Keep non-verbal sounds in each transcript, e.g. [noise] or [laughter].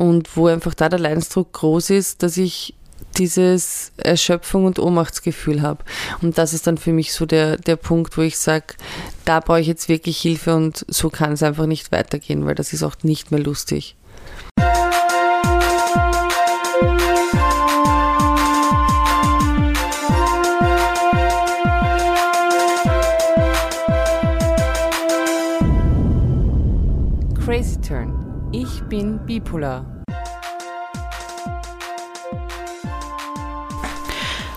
und wo einfach da der Leidensdruck groß ist, dass ich dieses Erschöpfung und Ohnmachtsgefühl habe. Und das ist dann für mich so der, der Punkt, wo ich sage, da brauche ich jetzt wirklich Hilfe und so kann es einfach nicht weitergehen, weil das ist auch nicht mehr lustig. Bin bipolar.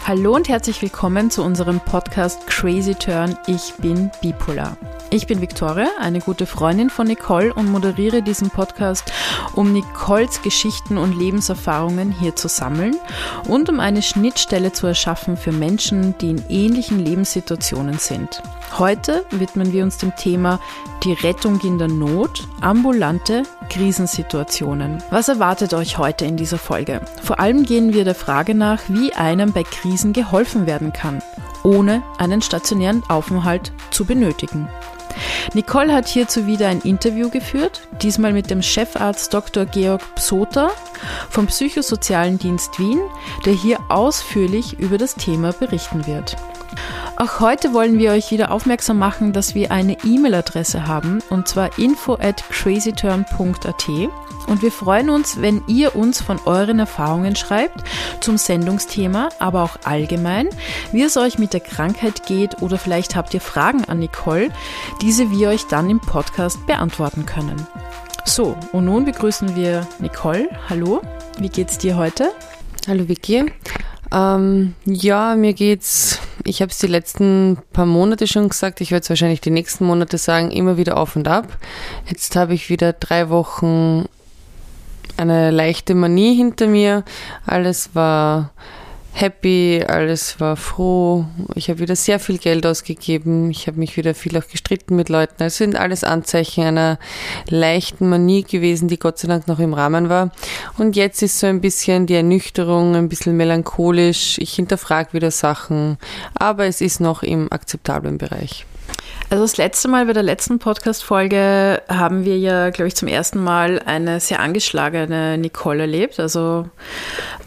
Hallo und herzlich willkommen zu unserem Podcast Crazy Turn. Ich bin bipolar. Ich bin Victoria, eine gute Freundin von Nicole und moderiere diesen Podcast, um Nicoles Geschichten und Lebenserfahrungen hier zu sammeln und um eine Schnittstelle zu erschaffen für Menschen, die in ähnlichen Lebenssituationen sind. Heute widmen wir uns dem Thema die Rettung in der Not, ambulante Krisensituationen. Was erwartet euch heute in dieser Folge? Vor allem gehen wir der Frage nach, wie einem bei Krisen geholfen werden kann, ohne einen stationären Aufenthalt zu benötigen. Nicole hat hierzu wieder ein Interview geführt, diesmal mit dem Chefarzt Dr. Georg Psoter vom Psychosozialen Dienst Wien, der hier ausführlich über das Thema berichten wird. Auch heute wollen wir euch wieder aufmerksam machen, dass wir eine E-Mail-Adresse haben, und zwar info at crazyturn.at. Und wir freuen uns, wenn ihr uns von euren Erfahrungen schreibt zum Sendungsthema, aber auch allgemein, wie es euch mit der Krankheit geht oder vielleicht habt ihr Fragen an Nicole, diese wir euch dann im Podcast beantworten können. So, und nun begrüßen wir Nicole. Hallo, wie geht's dir heute? Hallo Vicky. Ähm, ja, mir geht's, ich habe es die letzten paar Monate schon gesagt, ich werde es wahrscheinlich die nächsten Monate sagen, immer wieder auf und ab. Jetzt habe ich wieder drei Wochen eine leichte Manie hinter mir. Alles war happy, alles war froh. Ich habe wieder sehr viel Geld ausgegeben. Ich habe mich wieder viel auch gestritten mit Leuten. Es sind alles Anzeichen einer leichten Manie gewesen, die Gott sei Dank noch im Rahmen war. Und jetzt ist so ein bisschen die Ernüchterung, ein bisschen melancholisch. Ich hinterfrage wieder Sachen, aber es ist noch im akzeptablen Bereich. Also das letzte Mal bei der letzten Podcast-Folge haben wir ja, glaube ich, zum ersten Mal eine sehr angeschlagene Nicole erlebt. Also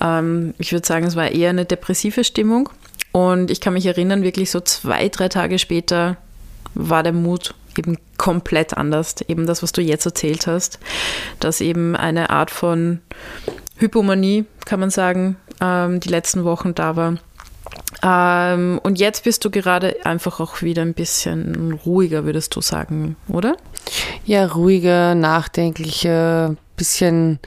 ähm, ich würde sagen, es war eher eine depressive Stimmung. Und ich kann mich erinnern, wirklich so zwei, drei Tage später war der Mut eben komplett anders. Eben das, was du jetzt erzählt hast, dass eben eine Art von Hypomanie, kann man sagen, ähm, die letzten Wochen da war. Ähm, und jetzt bist du gerade einfach auch wieder ein bisschen ruhiger, würdest du sagen, oder? Ja, ruhiger, nachdenklicher, bisschen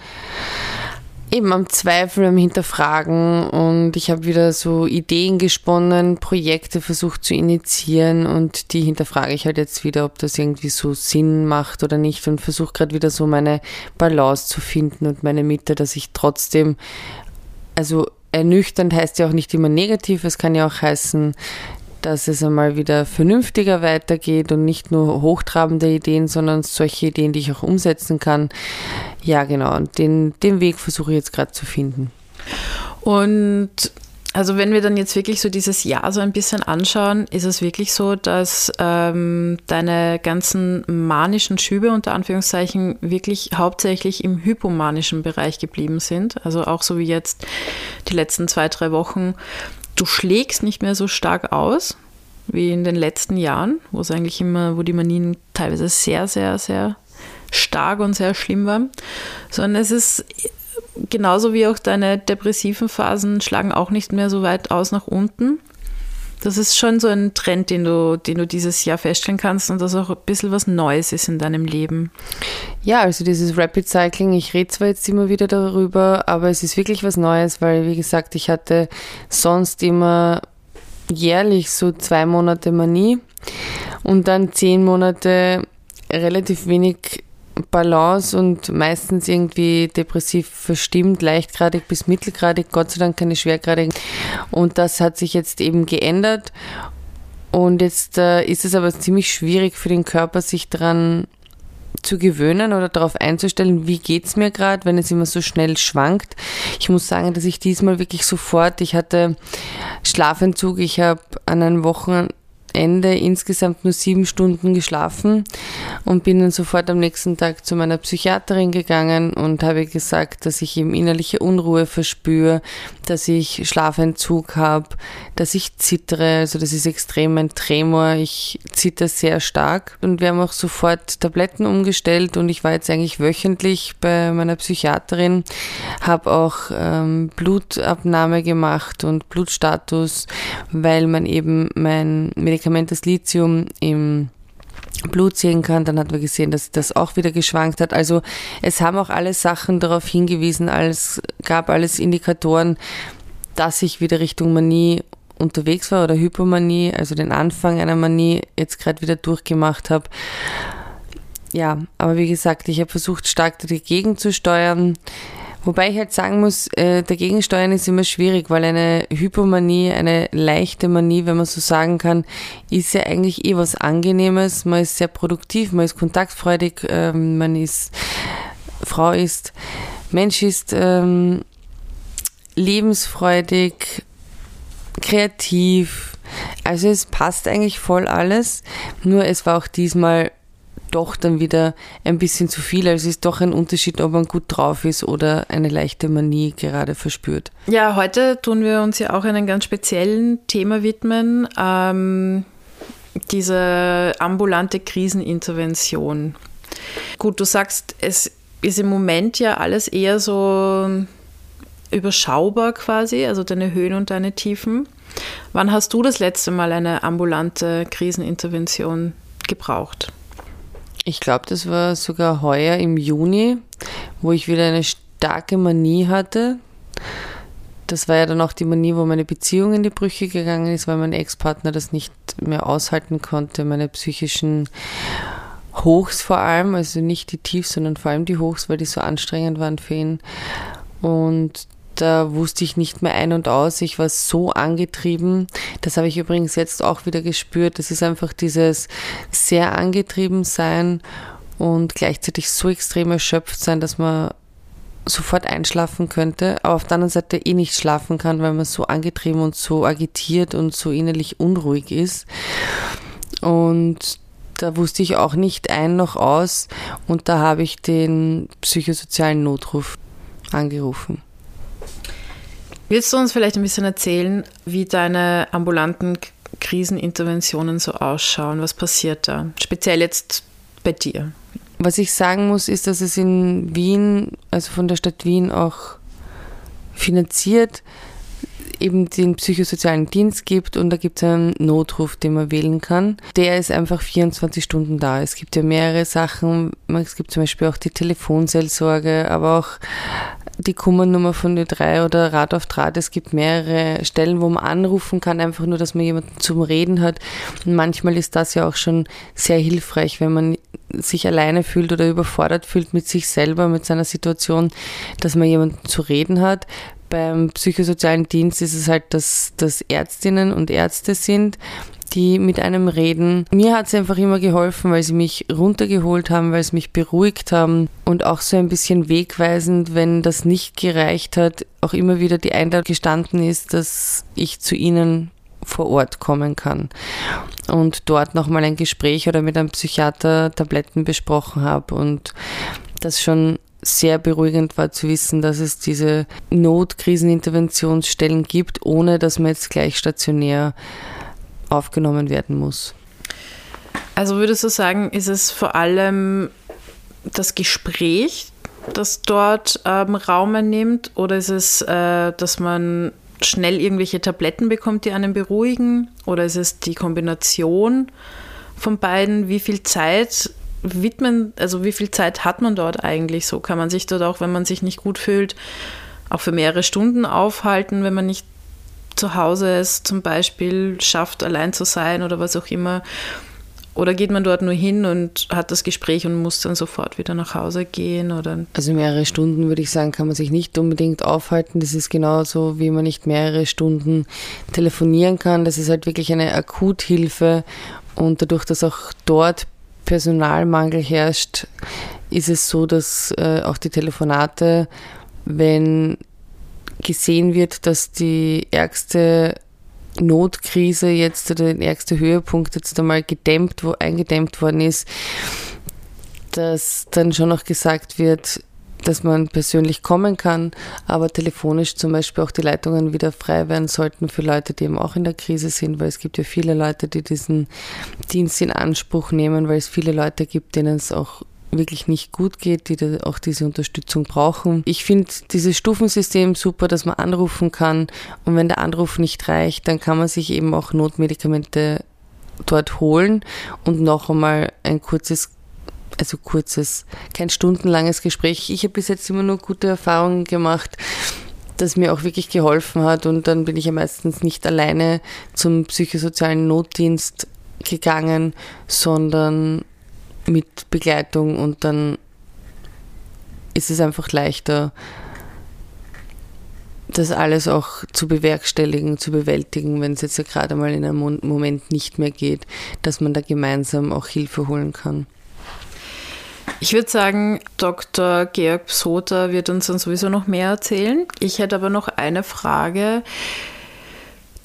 eben am Zweifeln, am Hinterfragen. Und ich habe wieder so Ideen gesponnen, Projekte versucht zu initiieren. Und die hinterfrage ich halt jetzt wieder, ob das irgendwie so Sinn macht oder nicht. Und versuche gerade wieder so meine Balance zu finden und meine Mitte, dass ich trotzdem, also ernüchternd heißt ja auch nicht immer negativ, es kann ja auch heißen, dass es einmal wieder vernünftiger weitergeht und nicht nur hochtrabende Ideen, sondern solche Ideen, die ich auch umsetzen kann. Ja, genau, und den, den Weg versuche ich jetzt gerade zu finden. Und also wenn wir dann jetzt wirklich so dieses Jahr so ein bisschen anschauen, ist es wirklich so, dass ähm, deine ganzen manischen Schübe unter Anführungszeichen wirklich hauptsächlich im hypomanischen Bereich geblieben sind. Also auch so wie jetzt die letzten zwei, drei Wochen. Du schlägst nicht mehr so stark aus wie in den letzten Jahren, wo es eigentlich immer, wo die Manien teilweise sehr, sehr, sehr stark und sehr schlimm waren, sondern es ist genauso wie auch deine depressiven Phasen schlagen auch nicht mehr so weit aus nach unten. Das ist schon so ein Trend, den du, den du dieses Jahr feststellen kannst und das auch ein bisschen was Neues ist in deinem Leben. Ja, also dieses Rapid Cycling, ich rede zwar jetzt immer wieder darüber, aber es ist wirklich was Neues, weil, wie gesagt, ich hatte sonst immer jährlich so zwei Monate Manie und dann zehn Monate relativ wenig Balance und meistens irgendwie depressiv verstimmt, leichtgradig bis mittelgradig, Gott sei Dank keine schwergradigen. Und das hat sich jetzt eben geändert. Und jetzt äh, ist es aber ziemlich schwierig für den Körper, sich daran zu gewöhnen oder darauf einzustellen, wie geht's mir gerade, wenn es immer so schnell schwankt. Ich muss sagen, dass ich diesmal wirklich sofort, ich hatte Schlafentzug, ich habe an einem Wochenende Ende insgesamt nur sieben Stunden geschlafen und bin dann sofort am nächsten Tag zu meiner Psychiaterin gegangen und habe gesagt, dass ich eben innerliche Unruhe verspüre, dass ich Schlafentzug habe, dass ich zittere, also das ist extrem ein Tremor, ich zitter sehr stark. Und wir haben auch sofort Tabletten umgestellt und ich war jetzt eigentlich wöchentlich bei meiner Psychiaterin, habe auch ähm, Blutabnahme gemacht und Blutstatus, weil man eben mein Medikament Medikament das Lithium im Blut sehen kann, dann hat man gesehen, dass das auch wieder geschwankt hat. Also es haben auch alle Sachen darauf hingewiesen, als gab alles Indikatoren, dass ich wieder Richtung Manie unterwegs war oder Hypomanie, also den Anfang einer Manie jetzt gerade wieder durchgemacht habe. Ja, aber wie gesagt, ich habe versucht, stark dagegen zu steuern. Wobei ich halt sagen muss, äh, dagegen steuern ist immer schwierig, weil eine Hypomanie, eine leichte Manie, wenn man so sagen kann, ist ja eigentlich eh was Angenehmes. Man ist sehr produktiv, man ist kontaktfreudig, ähm, man ist, Frau ist, Mensch ist ähm, lebensfreudig, kreativ. Also es passt eigentlich voll alles. Nur es war auch diesmal doch dann wieder ein bisschen zu viel. Also es ist doch ein Unterschied, ob man gut drauf ist oder eine leichte Manie gerade verspürt. Ja, heute tun wir uns ja auch einem ganz speziellen Thema widmen. Ähm, diese ambulante Krisenintervention. Gut, du sagst, es ist im Moment ja alles eher so überschaubar quasi, also deine Höhen und deine Tiefen. Wann hast du das letzte Mal eine ambulante Krisenintervention gebraucht? Ich glaube, das war sogar heuer im Juni, wo ich wieder eine starke Manie hatte. Das war ja dann auch die Manie, wo meine Beziehung in die Brüche gegangen ist, weil mein Ex-Partner das nicht mehr aushalten konnte, meine psychischen Hochs vor allem, also nicht die Tiefs, sondern vor allem die Hochs, weil die so anstrengend waren für ihn. Und da wusste ich nicht mehr ein und aus. Ich war so angetrieben. Das habe ich übrigens jetzt auch wieder gespürt. Das ist einfach dieses sehr angetrieben sein und gleichzeitig so extrem erschöpft sein, dass man sofort einschlafen könnte, aber auf der anderen Seite eh nicht schlafen kann, weil man so angetrieben und so agitiert und so innerlich unruhig ist. Und da wusste ich auch nicht ein noch aus und da habe ich den psychosozialen Notruf angerufen. Willst du uns vielleicht ein bisschen erzählen, wie deine ambulanten Kriseninterventionen so ausschauen? Was passiert da? Speziell jetzt bei dir. Was ich sagen muss, ist, dass es in Wien, also von der Stadt Wien auch finanziert, eben den psychosozialen Dienst gibt und da gibt es einen Notruf, den man wählen kann. Der ist einfach 24 Stunden da. Es gibt ja mehrere Sachen. Es gibt zum Beispiel auch die Telefonseelsorge, aber auch die Kummernummer von Ö3 oder Rat auf Draht. Es gibt mehrere Stellen, wo man anrufen kann, einfach nur, dass man jemanden zum Reden hat. Und manchmal ist das ja auch schon sehr hilfreich, wenn man sich alleine fühlt oder überfordert fühlt mit sich selber, mit seiner Situation, dass man jemanden zu reden hat. Beim psychosozialen Dienst ist es halt, dass, dass Ärztinnen und Ärzte sind, die mit einem reden. Mir hat es einfach immer geholfen, weil sie mich runtergeholt haben, weil sie mich beruhigt haben und auch so ein bisschen wegweisend, wenn das nicht gereicht hat, auch immer wieder die Einladung gestanden ist, dass ich zu ihnen vor Ort kommen kann und dort nochmal ein Gespräch oder mit einem Psychiater Tabletten besprochen habe und das schon sehr beruhigend war zu wissen, dass es diese Notkriseninterventionsstellen gibt, ohne dass man jetzt gleich stationär aufgenommen werden muss. Also würdest du sagen, ist es vor allem das Gespräch, das dort ähm, Raum einnimmt, oder ist es, äh, dass man schnell irgendwelche Tabletten bekommt, die einen beruhigen, oder ist es die Kombination von beiden? Wie viel Zeit widmen, also wie viel Zeit hat man dort eigentlich so? Kann man sich dort auch, wenn man sich nicht gut fühlt, auch für mehrere Stunden aufhalten, wenn man nicht zu Hause es zum Beispiel schafft, allein zu sein oder was auch immer? Oder geht man dort nur hin und hat das Gespräch und muss dann sofort wieder nach Hause gehen? Oder? Also mehrere Stunden würde ich sagen, kann man sich nicht unbedingt aufhalten. Das ist genauso, wie man nicht mehrere Stunden telefonieren kann. Das ist halt wirklich eine Akuthilfe. Und dadurch, dass auch dort Personalmangel herrscht, ist es so, dass äh, auch die Telefonate, wenn gesehen wird, dass die ärgste Notkrise jetzt oder der ärgste Höhepunkt jetzt einmal gedämmt, wo eingedämmt worden ist, dass dann schon noch gesagt wird, dass man persönlich kommen kann, aber telefonisch zum Beispiel auch die Leitungen wieder frei werden sollten für Leute, die eben auch in der Krise sind, weil es gibt ja viele Leute, die diesen Dienst in Anspruch nehmen, weil es viele Leute gibt, denen es auch wirklich nicht gut geht, die auch diese Unterstützung brauchen. Ich finde dieses Stufensystem super, dass man anrufen kann und wenn der Anruf nicht reicht, dann kann man sich eben auch Notmedikamente dort holen und noch einmal ein kurzes also kurzes, kein stundenlanges Gespräch. Ich habe bis jetzt immer nur gute Erfahrungen gemacht, das mir auch wirklich geholfen hat und dann bin ich ja meistens nicht alleine zum psychosozialen Notdienst gegangen, sondern mit Begleitung und dann ist es einfach leichter, das alles auch zu bewerkstelligen, zu bewältigen, wenn es jetzt ja gerade mal in einem Moment nicht mehr geht, dass man da gemeinsam auch Hilfe holen kann. Ich würde sagen, Dr. Georg Psoter wird uns dann sowieso noch mehr erzählen. Ich hätte aber noch eine Frage,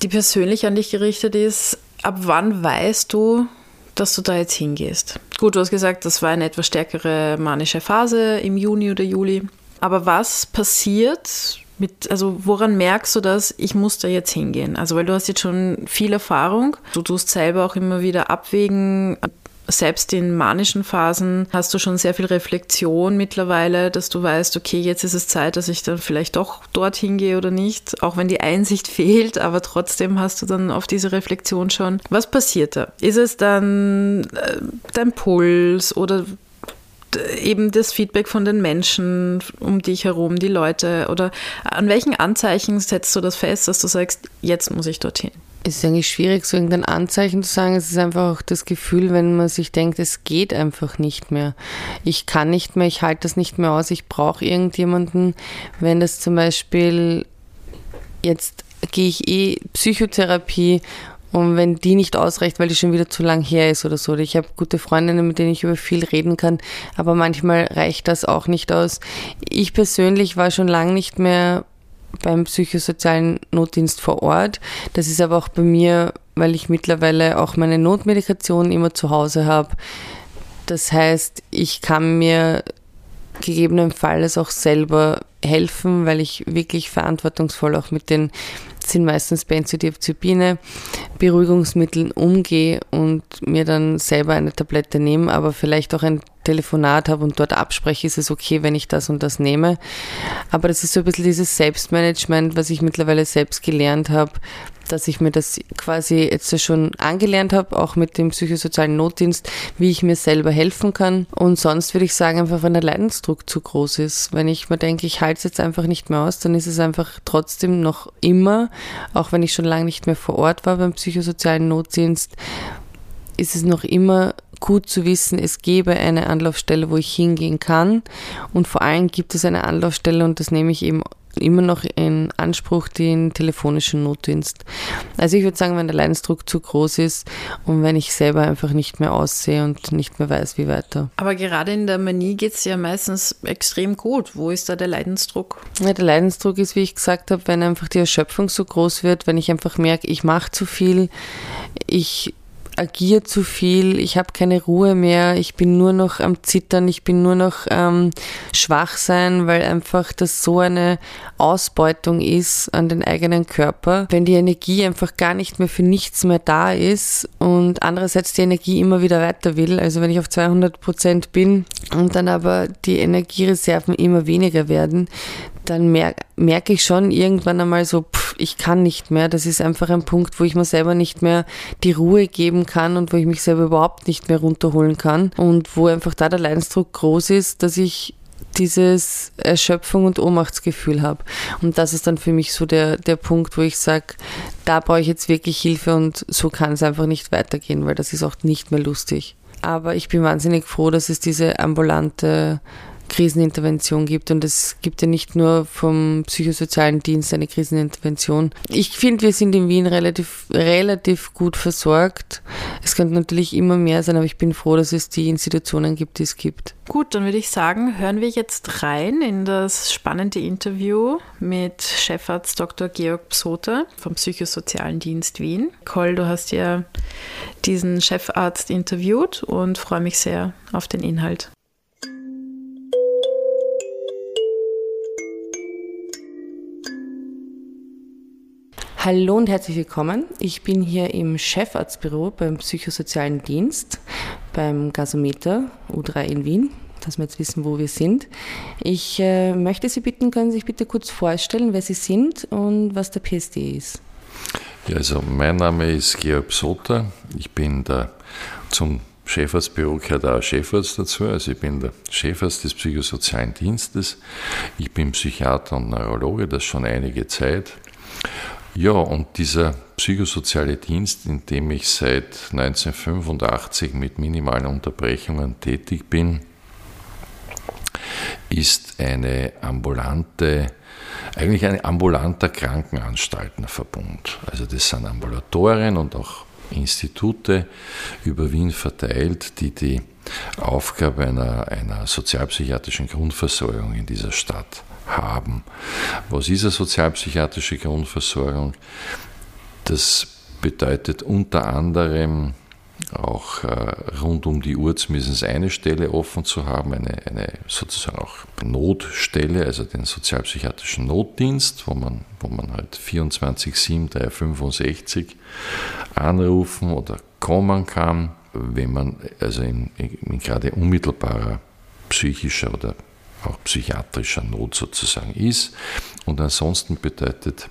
die persönlich an dich gerichtet ist. Ab wann weißt du, dass du da jetzt hingehst? Gut, du hast gesagt, das war eine etwas stärkere manische Phase im Juni oder Juli. Aber was passiert mit, also woran merkst du das, ich muss da jetzt hingehen? Also weil du hast jetzt schon viel Erfahrung, du tust selber auch immer wieder abwägen, selbst in manischen Phasen hast du schon sehr viel Reflexion mittlerweile, dass du weißt, okay, jetzt ist es Zeit, dass ich dann vielleicht doch dorthin gehe oder nicht, auch wenn die Einsicht [laughs] fehlt, aber trotzdem hast du dann auf diese Reflexion schon. Was passiert da? Ist es dann äh, dein Puls oder eben das Feedback von den Menschen um dich herum, die Leute oder an welchen Anzeichen setzt du das fest, dass du sagst, jetzt muss ich dorthin? Ist eigentlich schwierig, so irgendein Anzeichen zu sagen. Es ist einfach auch das Gefühl, wenn man sich denkt, es geht einfach nicht mehr. Ich kann nicht mehr, ich halte das nicht mehr aus, ich brauche irgendjemanden. Wenn das zum Beispiel, jetzt gehe ich eh Psychotherapie und wenn die nicht ausreicht, weil die schon wieder zu lang her ist oder so. Ich habe gute Freundinnen, mit denen ich über viel reden kann, aber manchmal reicht das auch nicht aus. Ich persönlich war schon lange nicht mehr beim psychosozialen Notdienst vor Ort. Das ist aber auch bei mir, weil ich mittlerweile auch meine Notmedikation immer zu Hause habe. Das heißt, ich kann mir gegebenenfalls auch selber helfen, weil ich wirklich verantwortungsvoll auch mit den sind meistens Benzodiazepine, Beruhigungsmitteln umgehe und mir dann selber eine Tablette nehme, aber vielleicht auch ein Telefonat habe und dort abspreche, ist es okay, wenn ich das und das nehme. Aber das ist so ein bisschen dieses Selbstmanagement, was ich mittlerweile selbst gelernt habe, dass ich mir das quasi jetzt schon angelernt habe, auch mit dem psychosozialen Notdienst, wie ich mir selber helfen kann. Und sonst würde ich sagen, einfach wenn der Leidensdruck zu groß ist. Wenn ich mir denke, ich halte es jetzt einfach nicht mehr aus, dann ist es einfach trotzdem noch immer, auch wenn ich schon lange nicht mehr vor Ort war beim psychosozialen Notdienst, ist es noch immer gut zu wissen, es gäbe eine Anlaufstelle, wo ich hingehen kann. Und vor allem gibt es eine Anlaufstelle, und das nehme ich eben immer noch in Anspruch den telefonischen Notdienst. Also ich würde sagen, wenn der Leidensdruck zu groß ist und wenn ich selber einfach nicht mehr aussehe und nicht mehr weiß, wie weiter. Aber gerade in der Manie geht es ja meistens extrem gut. Wo ist da der Leidensdruck? Ja, der Leidensdruck ist, wie ich gesagt habe, wenn einfach die Erschöpfung so groß wird, wenn ich einfach merke, ich mache zu viel, ich agiere zu viel, ich habe keine Ruhe mehr, ich bin nur noch am Zittern, ich bin nur noch ähm, schwach sein, weil einfach das so eine Ausbeutung ist an den eigenen Körper. Wenn die Energie einfach gar nicht mehr für nichts mehr da ist und andererseits die Energie immer wieder weiter will, also wenn ich auf 200 Prozent bin und dann aber die Energiereserven immer weniger werden, dann merke merk ich schon irgendwann einmal so, pff, ich kann nicht mehr. Das ist einfach ein Punkt, wo ich mir selber nicht mehr die Ruhe geben kann und wo ich mich selber überhaupt nicht mehr runterholen kann und wo einfach da der Leidensdruck groß ist, dass ich dieses Erschöpfung und Ohnmachtsgefühl habe. Und das ist dann für mich so der, der Punkt, wo ich sage, da brauche ich jetzt wirklich Hilfe und so kann es einfach nicht weitergehen, weil das ist auch nicht mehr lustig. Aber ich bin wahnsinnig froh, dass es diese ambulante Krisenintervention gibt. Und es gibt ja nicht nur vom psychosozialen Dienst eine Krisenintervention. Ich finde, wir sind in Wien relativ, relativ gut versorgt. Es könnte natürlich immer mehr sein, aber ich bin froh, dass es die Institutionen gibt, die es gibt. Gut, dann würde ich sagen, hören wir jetzt rein in das spannende Interview mit Chefarzt Dr. Georg Psoter vom Psychosozialen Dienst Wien. Col, du hast ja diesen Chefarzt interviewt und freue mich sehr auf den Inhalt. Hallo und herzlich willkommen. Ich bin hier im Chefarztbüro beim Psychosozialen Dienst beim Gasometer U3 in Wien, dass wir jetzt wissen, wo wir sind. Ich äh, möchte Sie bitten, können Sie sich bitte kurz vorstellen, wer Sie sind und was der PSD ist. Ja, also mein Name ist Georg Psoter. Ich bin der zum Chefarztbüro gehört auch Chefarzt dazu. Also ich bin der Chefarzt des Psychosozialen Dienstes. Ich bin Psychiater und Neurologe, das schon einige Zeit. Ja, und dieser psychosoziale Dienst, in dem ich seit 1985 mit minimalen Unterbrechungen tätig bin, ist eine ambulante, eigentlich ein ambulanter Krankenanstaltenverbund. Also das sind Ambulatorien und auch Institute über Wien verteilt, die die Aufgabe einer, einer sozialpsychiatrischen Grundversorgung in dieser Stadt haben. Was ist eine sozialpsychiatrische Grundversorgung? Das bedeutet unter anderem auch äh, rund um die Uhr zumindest eine Stelle offen zu haben, eine, eine sozusagen auch Notstelle, also den sozialpsychiatrischen Notdienst, wo man, wo man halt 24-7, 365 anrufen oder kommen kann, wenn man also in, in gerade unmittelbarer psychischer oder auch psychiatrischer Not sozusagen ist. Und ansonsten bedeutet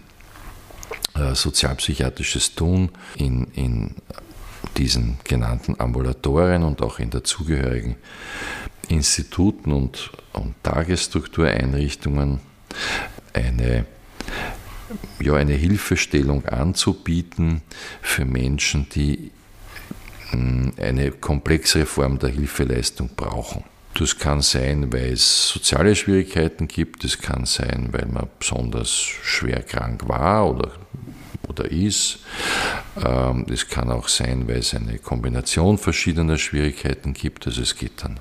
äh, sozialpsychiatrisches Tun in, in diesen genannten Ambulatorien und auch in dazugehörigen Instituten und, und Tagesstruktureinrichtungen eine, ja, eine Hilfestellung anzubieten für Menschen, die hm, eine komplexere Form der Hilfeleistung brauchen. Das kann sein, weil es soziale Schwierigkeiten gibt, das kann sein, weil man besonders schwer krank war oder, oder ist. Ähm, es kann auch sein, weil es eine Kombination verschiedener Schwierigkeiten gibt. Also es geht dann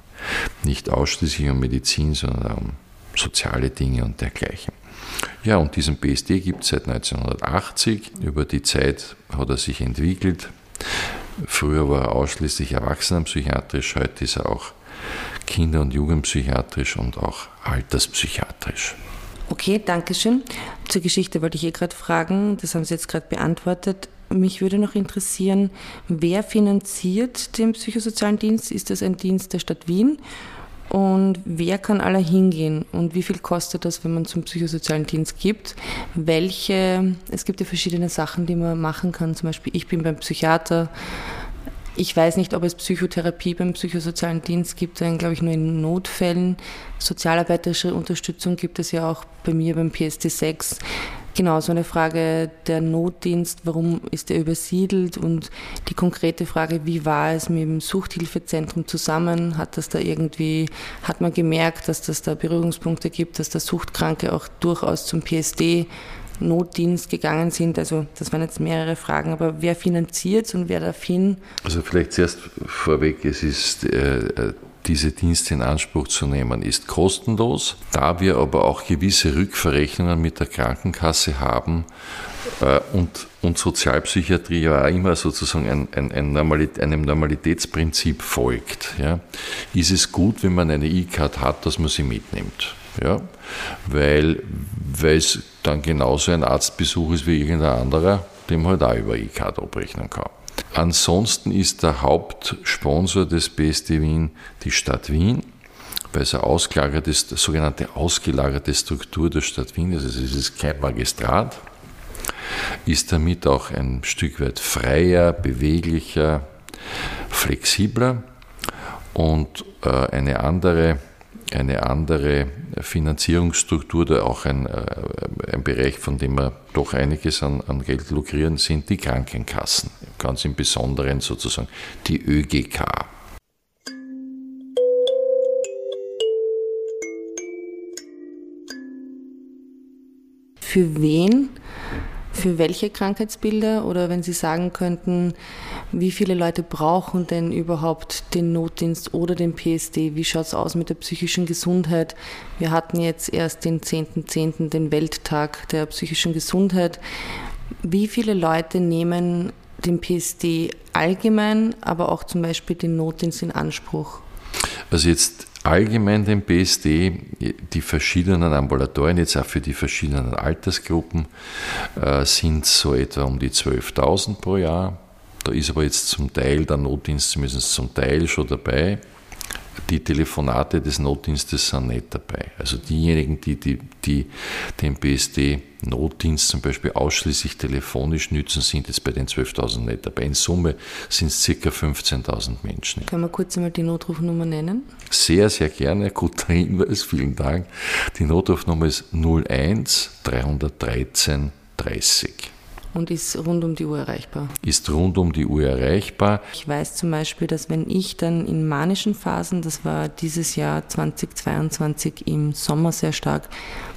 nicht ausschließlich um Medizin, sondern um soziale Dinge und dergleichen. Ja, und diesen BSD gibt es seit 1980. Über die Zeit hat er sich entwickelt. Früher war er ausschließlich erwachsenenpsychiatrisch, heute ist er auch Kinder- und Jugendpsychiatrisch und auch alterspsychiatrisch. Okay, danke schön. Zur Geschichte wollte ich eh gerade fragen, das haben Sie jetzt gerade beantwortet. Mich würde noch interessieren, wer finanziert den psychosozialen Dienst? Ist das ein Dienst der Stadt Wien? Und wer kann alle hingehen? Und wie viel kostet das, wenn man zum psychosozialen Dienst gibt? Welche, es gibt ja verschiedene Sachen, die man machen kann. Zum Beispiel, ich bin beim Psychiater, ich weiß nicht, ob es Psychotherapie beim psychosozialen Dienst gibt, dann glaube ich nur in Notfällen. Sozialarbeiterische Unterstützung gibt es ja auch bei mir beim PSD 6. Genau, so eine Frage der Notdienst, warum ist er übersiedelt und die konkrete Frage, wie war es mit dem Suchthilfezentrum zusammen? Hat das da irgendwie, hat man gemerkt, dass das da Berührungspunkte gibt, dass da Suchtkranke auch durchaus zum PSD Notdienst gegangen sind. Also das waren jetzt mehrere Fragen, aber wer finanziert und wer darf hin? Also vielleicht zuerst vorweg, es ist äh, diese Dienste in Anspruch zu nehmen, ist kostenlos. Da wir aber auch gewisse Rückverrechnungen mit der Krankenkasse haben äh, und, und Sozialpsychiatrie ja immer sozusagen ein, ein, ein Normalität, einem Normalitätsprinzip folgt, ja, ist es gut, wenn man eine E-Card hat, dass man sie mitnimmt. Ja? Weil es dann genauso ein Arztbesuch ist wie irgendein anderer, dem halt auch über E-Card abrechnen kann. Ansonsten ist der Hauptsponsor des BSD Wien die Stadt Wien, weil es eine ausgelagerte, sogenannte ausgelagerte Struktur der Stadt Wien ist. Also es ist kein Magistrat, ist damit auch ein Stück weit freier, beweglicher, flexibler und äh, eine andere eine andere Finanzierungsstruktur oder auch ein, äh, ein Bereich, von dem wir doch einiges an, an Geld lukrieren, sind die Krankenkassen, ganz im Besonderen sozusagen die ÖGK. Für wen für welche Krankheitsbilder oder wenn Sie sagen könnten, wie viele Leute brauchen denn überhaupt den Notdienst oder den PSD? Wie schaut es aus mit der psychischen Gesundheit? Wir hatten jetzt erst den 10.10., .10., den Welttag der psychischen Gesundheit. Wie viele Leute nehmen den PSD allgemein, aber auch zum Beispiel den Notdienst in Anspruch? Also jetzt allgemein den PSD, die verschiedenen Ambulatorien, jetzt auch für die verschiedenen Altersgruppen, äh, sind so etwa um die 12.000 pro Jahr. Da ist aber jetzt zum Teil der Notdienst zumindest zum Teil schon dabei die Telefonate des Notdienstes sind nicht dabei. Also diejenigen, die, die, die den BSD-Notdienst zum Beispiel ausschließlich telefonisch nützen, sind jetzt bei den 12.000 nicht dabei. In Summe sind es ca. 15.000 Menschen. Können wir kurz einmal die Notrufnummer nennen? Sehr, sehr gerne. Guter Hinweis, vielen Dank. Die Notrufnummer ist 01 313 30 und ist rund um die Uhr erreichbar. Ist rund um die Uhr erreichbar. Ich weiß zum Beispiel, dass wenn ich dann in manischen Phasen, das war dieses Jahr 2022 im Sommer sehr stark,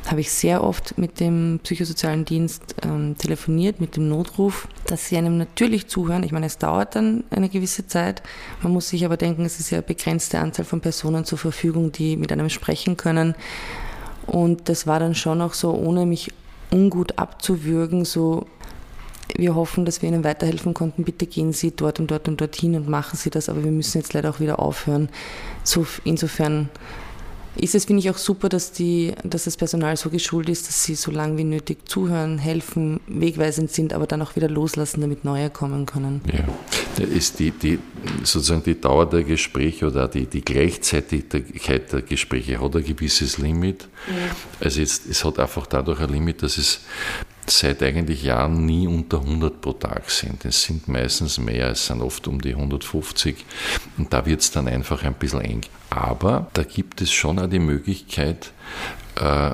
habe ich sehr oft mit dem psychosozialen Dienst ähm, telefoniert, mit dem Notruf, dass sie einem natürlich zuhören. Ich meine, es dauert dann eine gewisse Zeit. Man muss sich aber denken, es ist ja eine begrenzte Anzahl von Personen zur Verfügung, die mit einem sprechen können. Und das war dann schon auch so, ohne mich ungut abzuwürgen, so wir hoffen, dass wir Ihnen weiterhelfen konnten. Bitte gehen Sie dort und dort und dorthin und machen Sie das, aber wir müssen jetzt leider auch wieder aufhören. So, insofern ist es, finde ich, auch super, dass, die, dass das Personal so geschult ist, dass sie so lange wie nötig zuhören, helfen, wegweisend sind, aber dann auch wieder loslassen, damit neue kommen können. Ja, ist die, die, sozusagen die Dauer der Gespräche oder die, die Gleichzeitigkeit der Gespräche hat ein gewisses Limit. Ja. Also jetzt, es hat einfach dadurch ein Limit, dass es seit eigentlich Jahren nie unter 100 pro Tag sind. Es sind meistens mehr, es sind oft um die 150 und da wird es dann einfach ein bisschen eng. Aber da gibt es schon auch die Möglichkeit äh,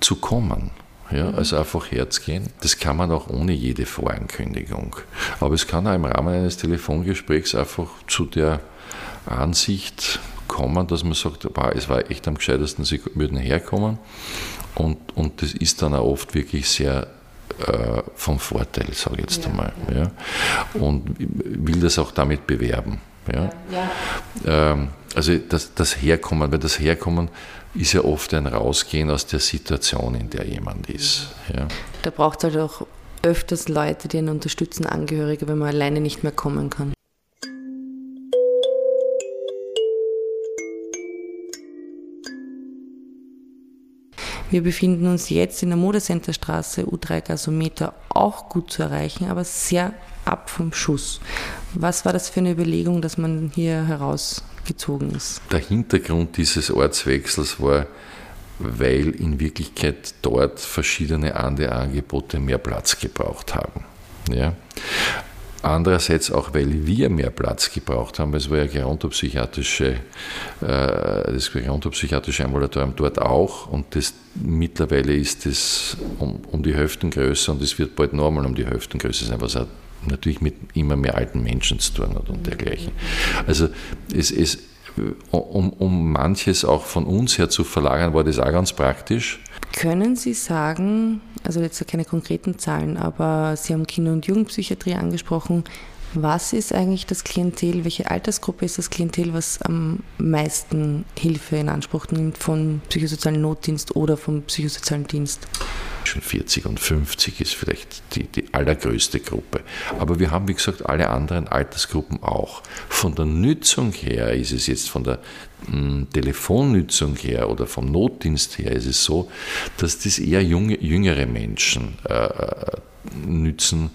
zu kommen. Ja, also einfach herzugehen. Das kann man auch ohne jede Vorankündigung. Aber es kann auch im Rahmen eines Telefongesprächs einfach zu der Ansicht kommen, dass man sagt, es war echt am gescheitesten, sie würden herkommen. Und, und das ist dann auch oft wirklich sehr äh, vom Vorteil, sage ich jetzt ja. einmal. Ja. Und will das auch damit bewerben. Ja. ja. Ähm, also das, das Herkommen, weil das Herkommen ist ja oft ein Rausgehen aus der Situation, in der jemand ist. Ja. Da braucht es halt auch öfters Leute, die einen unterstützen, Angehörige, wenn man alleine nicht mehr kommen kann. Wir befinden uns jetzt in der Modecenterstraße, U3 Gasometer, auch gut zu erreichen, aber sehr ab vom Schuss. Was war das für eine Überlegung, dass man hier herausgezogen ist? Der Hintergrund dieses Ortswechsels war, weil in Wirklichkeit dort verschiedene andere Angebote mehr Platz gebraucht haben. Ja? Andererseits auch, weil wir mehr Platz gebraucht haben. Es war ja gerontopsychiatrische, äh, das gerontopsychiatrische Ambulatorium dort auch und das, mittlerweile ist es um, um die Hälftengröße und es wird bald normal um die Hälftengröße sein, was auch natürlich mit immer mehr alten Menschen zu tun hat und dergleichen. Also es, es, um, um manches auch von uns her zu verlagern, war das auch ganz praktisch. Können Sie sagen, also jetzt keine konkreten Zahlen, aber Sie haben Kinder- und Jugendpsychiatrie angesprochen. Was ist eigentlich das Klientel, welche Altersgruppe ist das Klientel, was am meisten Hilfe in Anspruch nimmt vom psychosozialen Notdienst oder vom psychosozialen Dienst? Zwischen 40 und 50 ist vielleicht die, die allergrößte Gruppe. Aber wir haben, wie gesagt, alle anderen Altersgruppen auch. Von der Nützung her ist es jetzt von der mh, hm, Telefonnützung her oder vom Notdienst her ist es so, dass das eher junge, jüngere Menschen äh, nützen,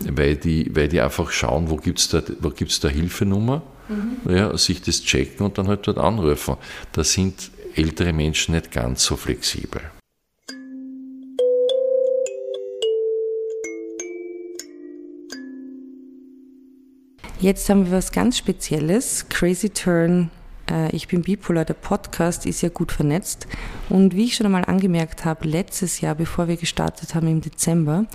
weil die, weil die einfach schauen, wo gibt es da, da Hilfenummer, mhm. ja, sich das checken und dann halt dort anrufen. Da sind ältere Menschen nicht ganz so flexibel. Jetzt haben wir was ganz Spezielles. Crazy Turn, ich bin bipolar, der Podcast ist ja gut vernetzt. Und wie ich schon einmal angemerkt habe, letztes Jahr, bevor wir gestartet haben im Dezember,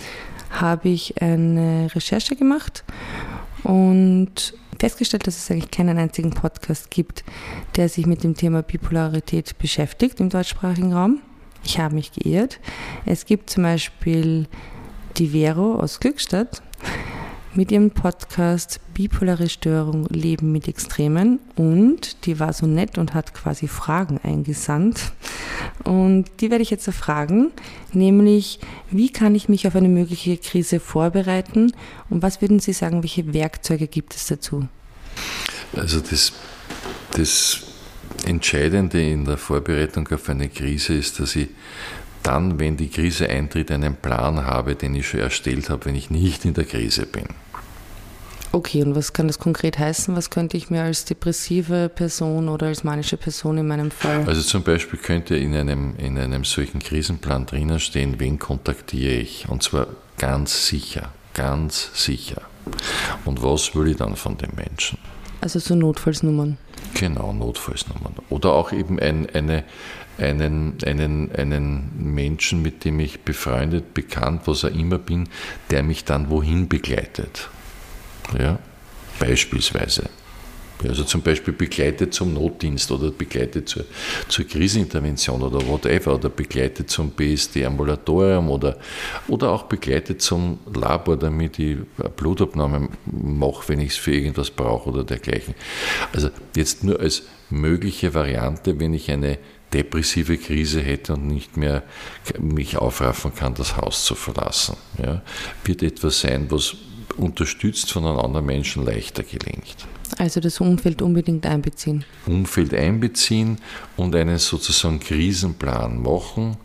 habe ich eine Recherche gemacht und festgestellt, dass es eigentlich keinen einzigen Podcast gibt, der sich mit dem Thema Bipolarität beschäftigt im deutschsprachigen Raum. ich habe mich geirrt. Es gibt zum Beispiel die Vero aus Glückstadt mit ihrem Podcast Bipolare Störung Leben mit Extremen und die war so nett und hat quasi Fragen eingesandt. Und die werde ich jetzt erfragen, nämlich wie kann ich mich auf eine mögliche Krise vorbereiten und was würden Sie sagen, welche Werkzeuge gibt es dazu? Also das, das Entscheidende in der Vorbereitung auf eine Krise ist, dass ich dann, wenn die Krise eintritt, einen Plan habe, den ich schon erstellt habe, wenn ich nicht in der Krise bin. Okay, und was kann das konkret heißen? Was könnte ich mir als depressive Person oder als manische Person in meinem Fall? Also zum Beispiel könnte in einem, in einem solchen Krisenplan drinnen stehen, wen kontaktiere ich? Und zwar ganz sicher, ganz sicher. Und was will ich dann von den Menschen? Also so Notfallsnummern. Genau, Notfallsnummern. Oder auch eben ein, eine, einen, einen, einen Menschen, mit dem ich befreundet, bekannt, was auch immer bin, der mich dann wohin begleitet. Ja? Beispielsweise. Also zum Beispiel begleitet zum Notdienst oder begleitet zur, zur Krisenintervention oder whatever oder begleitet zum BSD-Ambulatorium oder, oder auch begleitet zum Labor, damit ich Blutabnahme mache, wenn ich es für irgendwas brauche oder dergleichen. Also jetzt nur als mögliche Variante, wenn ich eine depressive Krise hätte und nicht mehr mich aufraffen kann, das Haus zu verlassen. Ja, wird etwas sein, was unterstützt von einem anderen Menschen leichter gelingt. Also das Umfeld unbedingt einbeziehen. Umfeld einbeziehen und einen sozusagen Krisenplan machen,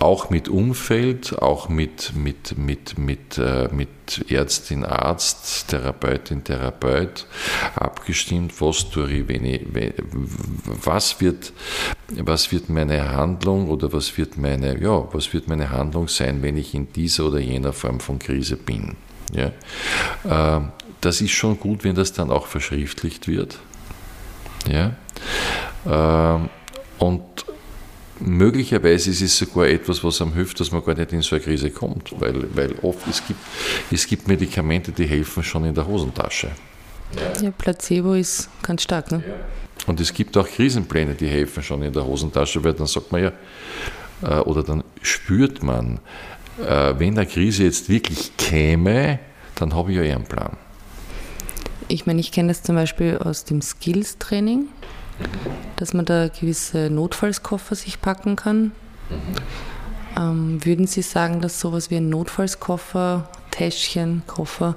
auch mit Umfeld, auch mit, mit, mit, mit, äh, mit Ärztin, Arzt, Therapeutin, Therapeut abgestimmt, was tue was wird, was wird meine Handlung oder was wird meine, ja, was wird meine Handlung sein, wenn ich in dieser oder jener Form von Krise bin. Ja. Äh, das ist schon gut, wenn das dann auch verschriftlicht wird. Ja. Äh, und möglicherweise ist es sogar etwas, was am hilft, dass man gar nicht in so eine Krise kommt, weil, weil oft es gibt, es gibt Medikamente, die helfen schon in der Hosentasche. Ja, Placebo ist ganz stark. Ne? Und es gibt auch Krisenpläne, die helfen schon in der Hosentasche, weil dann sagt man ja, äh, oder dann spürt man, äh, wenn eine Krise jetzt wirklich käme, dann habe ich ja eher einen Plan. Ich meine, ich kenne das zum Beispiel aus dem Skills-Training, dass man da gewisse Notfallskoffer sich packen kann. Ähm, würden Sie sagen, dass sowas wie ein Notfallskoffer, Täschchen, Koffer,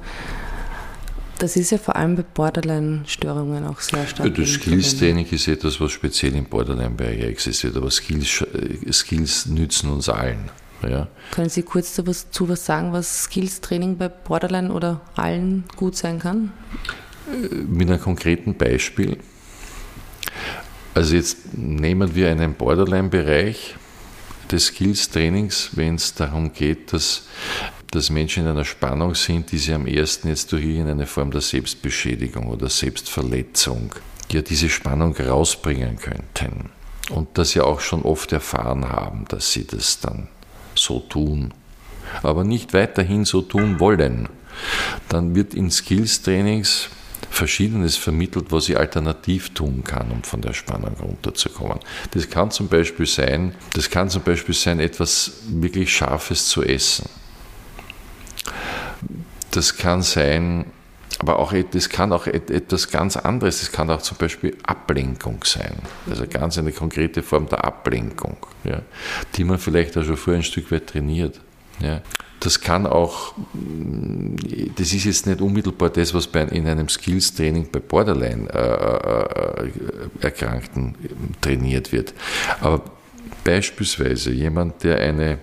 das ist ja vor allem bei Borderline-Störungen auch sehr stark. Das Skills-Training ist etwas, was speziell im Borderline-Bereich existiert, aber Skills, äh, Skills nützen uns allen. Ja. Können Sie kurz dazu was sagen, was Skills-Training bei Borderline oder allen gut sein kann? Mit einem konkreten Beispiel. Also jetzt nehmen wir einen Borderline-Bereich des Skills-Trainings, wenn es darum geht, dass, dass Menschen in einer Spannung sind, die sie am ersten jetzt durch irgendeine Form der Selbstbeschädigung oder Selbstverletzung ja diese Spannung rausbringen könnten. Und das ja auch schon oft erfahren haben, dass sie das dann so tun, aber nicht weiterhin so tun wollen, dann wird in Skills-Trainings Verschiedenes vermittelt, was ich alternativ tun kann, um von der Spannung runterzukommen. Das kann zum Beispiel sein, das kann zum Beispiel sein, etwas wirklich Scharfes zu essen. Das kann sein, aber auch, das kann auch etwas ganz anderes, das kann auch zum Beispiel Ablenkung sein. Also ganz eine konkrete Form der Ablenkung, ja, die man vielleicht auch schon vorher ein Stück weit trainiert. Ja. Das kann auch, das ist jetzt nicht unmittelbar das, was bei, in einem Skills-Training bei Borderline-Erkrankten äh, äh, trainiert wird. Aber beispielsweise jemand, der eine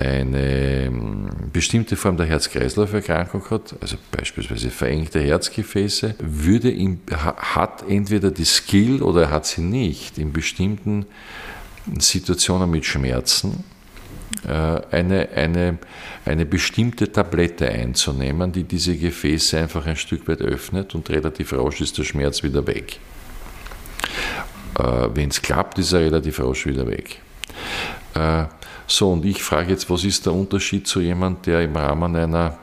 eine ähm, bestimmte Form der Herz-Kreislauf-Erkrankung hat, also beispielsweise verengte Herzgefäße, würde ihm, hat entweder die Skill oder er hat sie nicht, in bestimmten Situationen mit Schmerzen eine, eine, eine bestimmte Tablette einzunehmen, die diese Gefäße einfach ein Stück weit öffnet und relativ rasch ist der Schmerz wieder weg. Äh, Wenn es klappt, ist er relativ rasch wieder weg. Äh, so, und ich frage jetzt, was ist der Unterschied zu jemandem, der im Rahmen einer,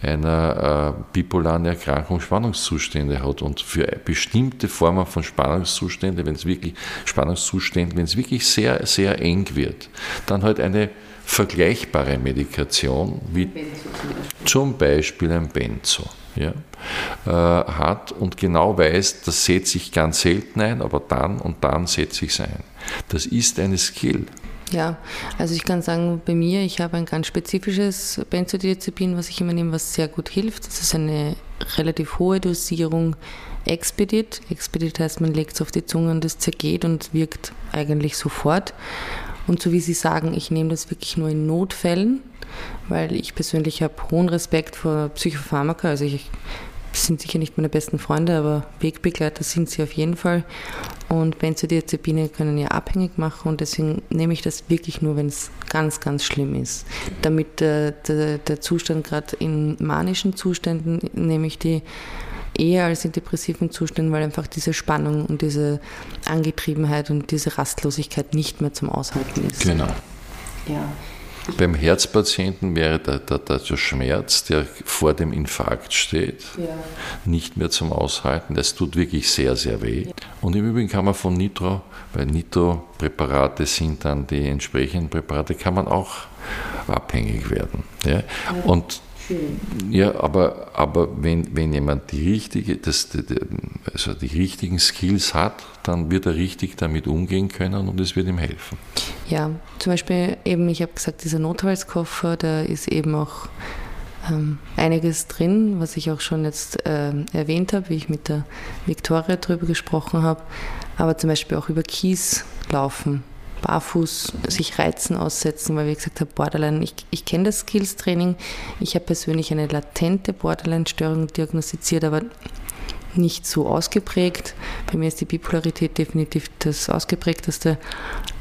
einer äh, bipolaren Erkrankung Spannungszustände hat. Und für bestimmte Formen von Spannungszuständen, wenn es wirklich Spannungszustände, wenn es wirklich sehr, sehr eng wird, dann halt eine vergleichbare Medikation wie zum Beispiel ein Benzo ja, äh, hat und genau weiß, das setze ich ganz selten ein, aber dann und dann setze ich es ein. Das ist eine Skill. Ja, also ich kann sagen, bei mir, ich habe ein ganz spezifisches Benzodiazepin, was ich immer nehme, was sehr gut hilft. Das ist eine relativ hohe Dosierung Expedit. Expedit heißt, man legt es auf die Zunge und es zergeht und wirkt eigentlich sofort. Und so wie Sie sagen, ich nehme das wirklich nur in Notfällen, weil ich persönlich habe hohen Respekt vor Psychopharmaka. Also ich sind sicher nicht meine besten Freunde, aber Wegbegleiter sind sie auf jeden Fall. Und Benzodiazepine können ja abhängig machen und deswegen nehme ich das wirklich nur, wenn es ganz, ganz schlimm ist. Damit der, der, der Zustand, gerade in manischen Zuständen, nehme ich die eher als in depressiven Zuständen, weil einfach diese Spannung und diese Angetriebenheit und diese Rastlosigkeit nicht mehr zum Aushalten ist. Genau. Ja. Beim Herzpatienten wäre der, der, der, Schmerz, der vor dem Infarkt steht, ja. nicht mehr zum Aushalten. Das tut wirklich sehr, sehr weh. Ja. Und im Übrigen kann man von Nitro, weil Nitro-Präparate sind dann die entsprechenden Präparate, kann man auch abhängig werden. Ja? Und ja, aber, aber wenn, wenn jemand die, richtige, das, also die richtigen Skills hat, dann wird er richtig damit umgehen können und es wird ihm helfen. Ja, zum Beispiel eben, ich habe gesagt, dieser Notfallskoffer, da ist eben auch ähm, einiges drin, was ich auch schon jetzt äh, erwähnt habe, wie ich mit der Viktoria darüber gesprochen habe, aber zum Beispiel auch über Kies laufen barfuß sich Reizen aussetzen, weil wie gesagt habe, Borderline, ich, ich kenne das Skills-Training. Ich habe persönlich eine latente Borderline-Störung diagnostiziert, aber nicht so ausgeprägt. Bei mir ist die Bipolarität definitiv das ausgeprägteste.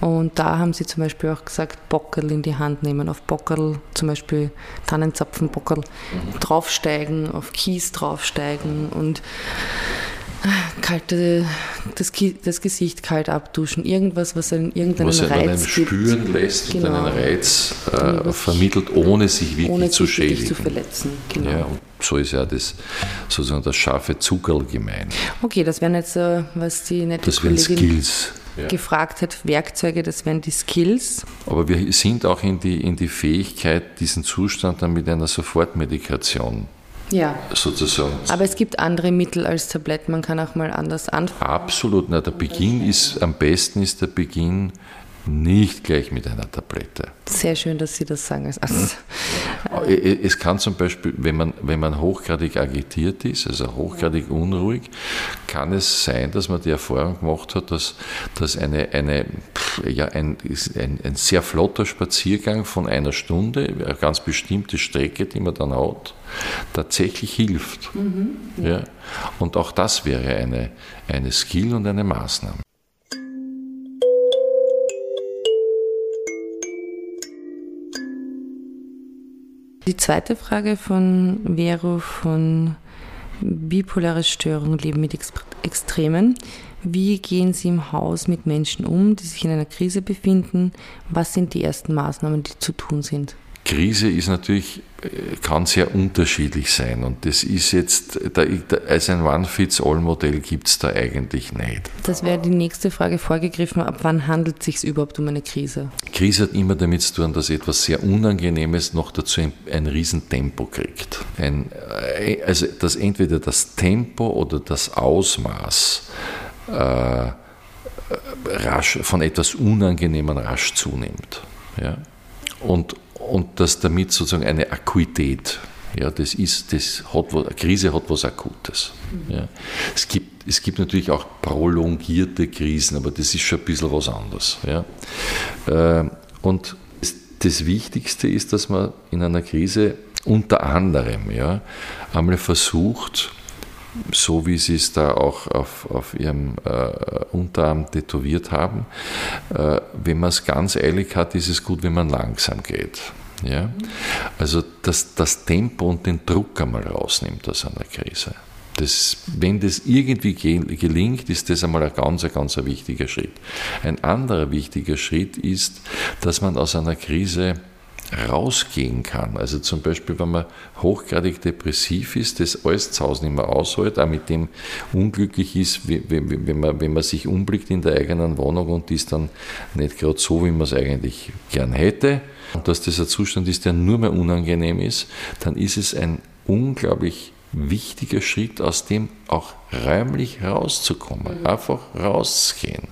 Und da haben sie zum Beispiel auch gesagt, Bockerl in die Hand nehmen, auf Bockerl, zum Beispiel Tannenzapfenbockerl, draufsteigen, auf Kies draufsteigen und kalte, das, das, Gesicht kalt abduschen, irgendwas, was einen irgendeinen was Reiz einen gibt. spüren lässt genau. und einen Reiz äh, vermittelt, ohne sich wirklich ohne zu sich schädigen. Wirklich zu verletzen. Genau. Ja, und so ist ja das sozusagen das scharfe Zuckerl gemeint. Okay, das wären jetzt, äh, was die nette das Kollegin Skills. Ja. gefragt hat, Werkzeuge, das wären die Skills. Aber wir sind auch in die, in die Fähigkeit, diesen Zustand dann mit einer Sofortmedikation ja. sozusagen. Aber es gibt andere Mittel als Tabletten, man kann auch mal anders anfangen. Absolut, na, der Beginn ist, am besten ist der Beginn nicht gleich mit einer Tablette. Sehr schön, dass Sie das sagen. Also, es kann zum Beispiel, wenn man, wenn man hochgradig agitiert ist, also hochgradig unruhig, kann es sein, dass man die Erfahrung gemacht hat, dass, dass eine, eine, ja, ein, ein, ein sehr flotter Spaziergang von einer Stunde, eine ganz bestimmte Strecke, die man dann hat, tatsächlich hilft. Mhm, ja. ja. Und auch das wäre eine, eine Skill und eine Maßnahme. Die zweite Frage von Vero von bipolare Störung, Leben mit Extremen. Wie gehen Sie im Haus mit Menschen um, die sich in einer Krise befinden? Was sind die ersten Maßnahmen, die zu tun sind? Krise ist natürlich, äh, kann sehr unterschiedlich sein und das ist jetzt, da, als ein One-Fits-All-Modell gibt es da eigentlich nicht. Das wäre die nächste Frage vorgegriffen, ab wann handelt es sich überhaupt um eine Krise? Krise hat immer damit zu tun, dass etwas sehr Unangenehmes noch dazu ein, ein Riesentempo kriegt. Ein, äh, also dass entweder das Tempo oder das Ausmaß äh, rasch, von etwas Unangenehmen rasch zunimmt. Ja? Und, und dass damit sozusagen eine Akuität, ja, das ist, das hat, eine Krise hat was Akutes. Ja. Es, gibt, es gibt natürlich auch prolongierte Krisen, aber das ist schon ein bisschen was anderes. Ja. Äh, und das, das Wichtigste ist, dass man in einer Krise unter anderem ja, einmal versucht, so wie Sie es da auch auf, auf Ihrem äh, Unterarm tätowiert haben. Äh, wenn man es ganz eilig hat, ist es gut, wenn man langsam geht. Ja? Also dass das Tempo und den Druck einmal rausnimmt aus einer Krise. Das, wenn das irgendwie gelingt, ist das einmal ein ganz, ganz wichtiger Schritt. Ein anderer wichtiger Schritt ist, dass man aus einer Krise rausgehen kann. Also zum Beispiel, wenn man hochgradig depressiv ist, das alles zu Hause nicht mehr aushält, auch mit dem unglücklich ist, wenn man, wenn man sich umblickt in der eigenen Wohnung und die ist dann nicht gerade so, wie man es eigentlich gern hätte, und dass das ein Zustand ist, der nur mehr unangenehm ist, dann ist es ein unglaublich wichtiger Schritt, aus dem auch räumlich rauszukommen, mhm. einfach rauszugehen.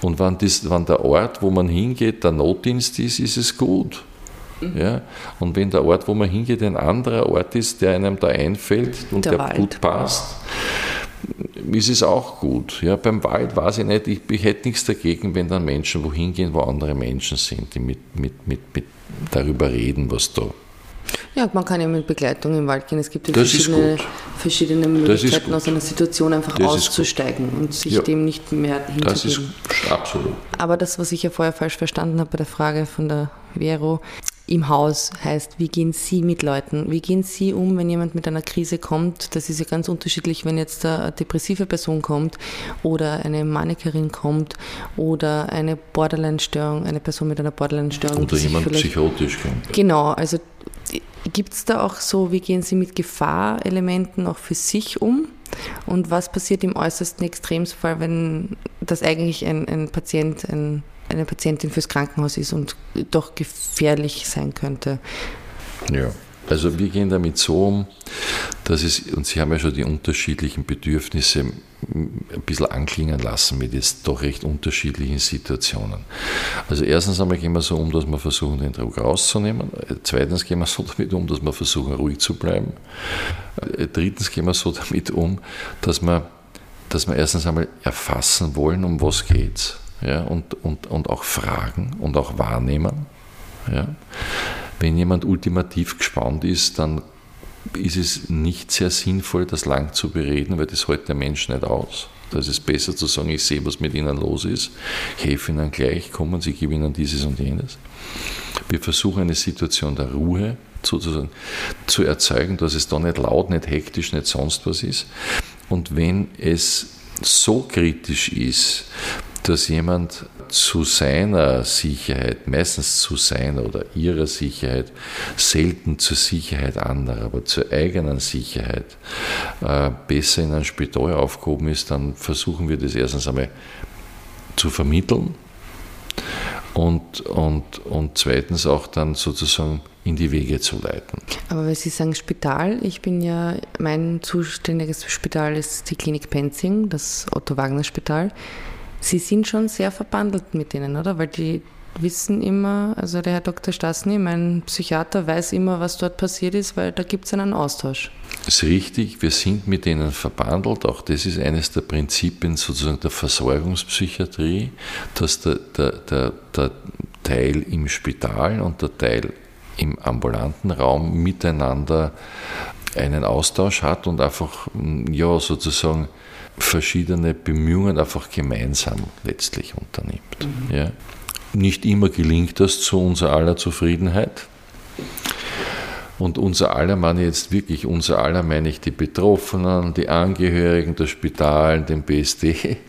Und wenn, das, wenn der Ort, wo man hingeht, der Notdienst ist, ist es gut. Mhm. Ja? Und wenn der Ort, wo man hingeht, ein anderer Ort ist, der einem da einfällt und der, der gut passt, ist es auch gut. Ja, beim Wald weiß ich nicht, ich, ich hätte nichts dagegen, wenn dann Menschen wohin gehen, wo andere Menschen sind, die mit, mit, mit, mit darüber reden, was da ja, man kann ja mit Begleitung im Wald gehen. Es gibt ja verschiedene, verschiedene Möglichkeiten, aus einer Situation einfach das auszusteigen und sich ja. dem nicht mehr hinzugeben. Das ist absolut. Aber das, was ich ja vorher falsch verstanden habe bei der Frage von der Vero, im Haus heißt, wie gehen Sie mit Leuten? Wie gehen Sie um, wenn jemand mit einer Krise kommt? Das ist ja ganz unterschiedlich, wenn jetzt eine depressive Person kommt oder eine Manikerin kommt oder eine Borderline-Störung, eine Person mit einer Borderline-Störung. Oder jemand psychotisch kommt. Genau, also Gibt es da auch so, wie gehen Sie mit Gefahrelementen auch für sich um? Und was passiert im äußersten Extremfall, wenn das eigentlich ein, ein Patient, ein, eine Patientin fürs Krankenhaus ist und doch gefährlich sein könnte? Ja. Also wir gehen damit so um, dass es, und Sie haben ja schon die unterschiedlichen Bedürfnisse ein bisschen anklingen lassen mit jetzt doch recht unterschiedlichen Situationen. Also erstens einmal gehen wir so um, dass wir versuchen, den Druck rauszunehmen. Zweitens gehen wir so [laughs] damit um, dass wir versuchen, ruhig zu bleiben. Drittens gehen wir so damit um, dass wir, dass wir erstens einmal erfassen wollen, um was geht ja, und, und, und auch fragen und auch wahrnehmen. Ja. Wenn jemand ultimativ gespannt ist, dann ist es nicht sehr sinnvoll, das lang zu bereden, weil das hält der Mensch nicht aus. Da ist es besser zu sagen, ich sehe, was mit ihnen los ist, ich helfe ihnen gleich, kommen sie, gebe ihnen dieses und jenes. Wir versuchen eine Situation der Ruhe sozusagen zu erzeugen, dass es da nicht laut, nicht hektisch, nicht sonst was ist. Und wenn es so kritisch ist, dass jemand zu seiner Sicherheit, meistens zu seiner oder ihrer Sicherheit, selten zur Sicherheit anderer, aber zur eigenen Sicherheit äh, besser in ein Spital aufgehoben ist, dann versuchen wir das erstens einmal zu vermitteln und, und, und zweitens auch dann sozusagen in die Wege zu leiten. Aber weil Sie sagen Spital, ich bin ja, mein zuständiges Spital ist die Klinik Penzing, das Otto-Wagner-Spital. Sie sind schon sehr verbandelt mit denen, oder? Weil die wissen immer, also der Herr Dr. Stasny, mein Psychiater, weiß immer, was dort passiert ist, weil da gibt es einen Austausch. Das ist richtig, wir sind mit denen verbandelt. Auch das ist eines der Prinzipien sozusagen der Versorgungspsychiatrie, dass der, der, der, der Teil im Spital und der Teil im ambulanten Raum miteinander einen Austausch hat und einfach ja sozusagen verschiedene Bemühungen einfach gemeinsam letztlich unternimmt. Mhm. Ja. Nicht immer gelingt das zu unserer aller Zufriedenheit. Und unser aller meine jetzt wirklich, unser aller meine ich die Betroffenen, die Angehörigen, das Spital, den BSD. [laughs]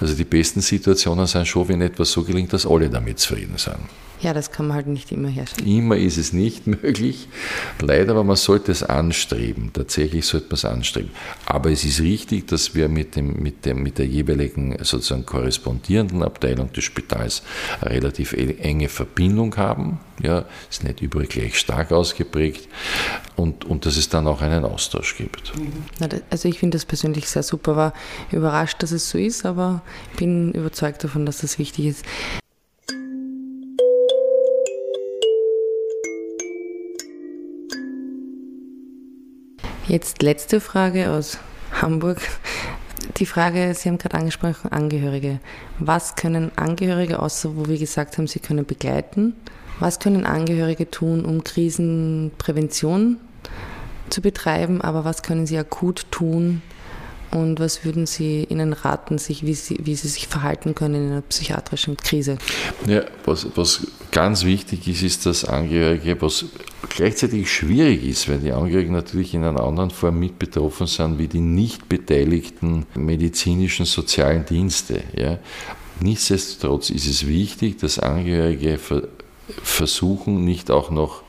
Also die besten Situationen sind schon, wenn etwas so gelingt, dass alle damit zufrieden sind. Ja, das kann man halt nicht immer herstellen. Immer ist es nicht [laughs] möglich. Leider, aber man sollte es anstreben. Tatsächlich sollte man es anstreben. Aber es ist richtig, dass wir mit, dem, mit, dem, mit der jeweiligen sozusagen korrespondierenden Abteilung des Spitals eine relativ e, enge Verbindung haben. Ja, ist nicht überall gleich stark ausgeprägt. Und, und dass es dann auch einen Austausch gibt. Also ich finde das persönlich sehr super. War überrascht, dass es so ist, aber bin überzeugt davon, dass das wichtig ist. Jetzt letzte Frage aus Hamburg. Die Frage, Sie haben gerade angesprochen, Angehörige. Was können Angehörige, außer wo wir gesagt haben, sie können begleiten, was können Angehörige tun, um Krisenprävention zu betreiben, aber was können sie akut tun, und was würden Sie ihnen raten, sich, wie, sie, wie sie sich verhalten können in einer psychiatrischen Krise? Ja, was, was ganz wichtig ist, ist, dass Angehörige, was gleichzeitig schwierig ist, weil die Angehörigen natürlich in einer anderen Form mit betroffen sind wie die nicht beteiligten medizinischen sozialen Dienste. Ja. Nichtsdestotrotz ist es wichtig, dass Angehörige versuchen, nicht auch noch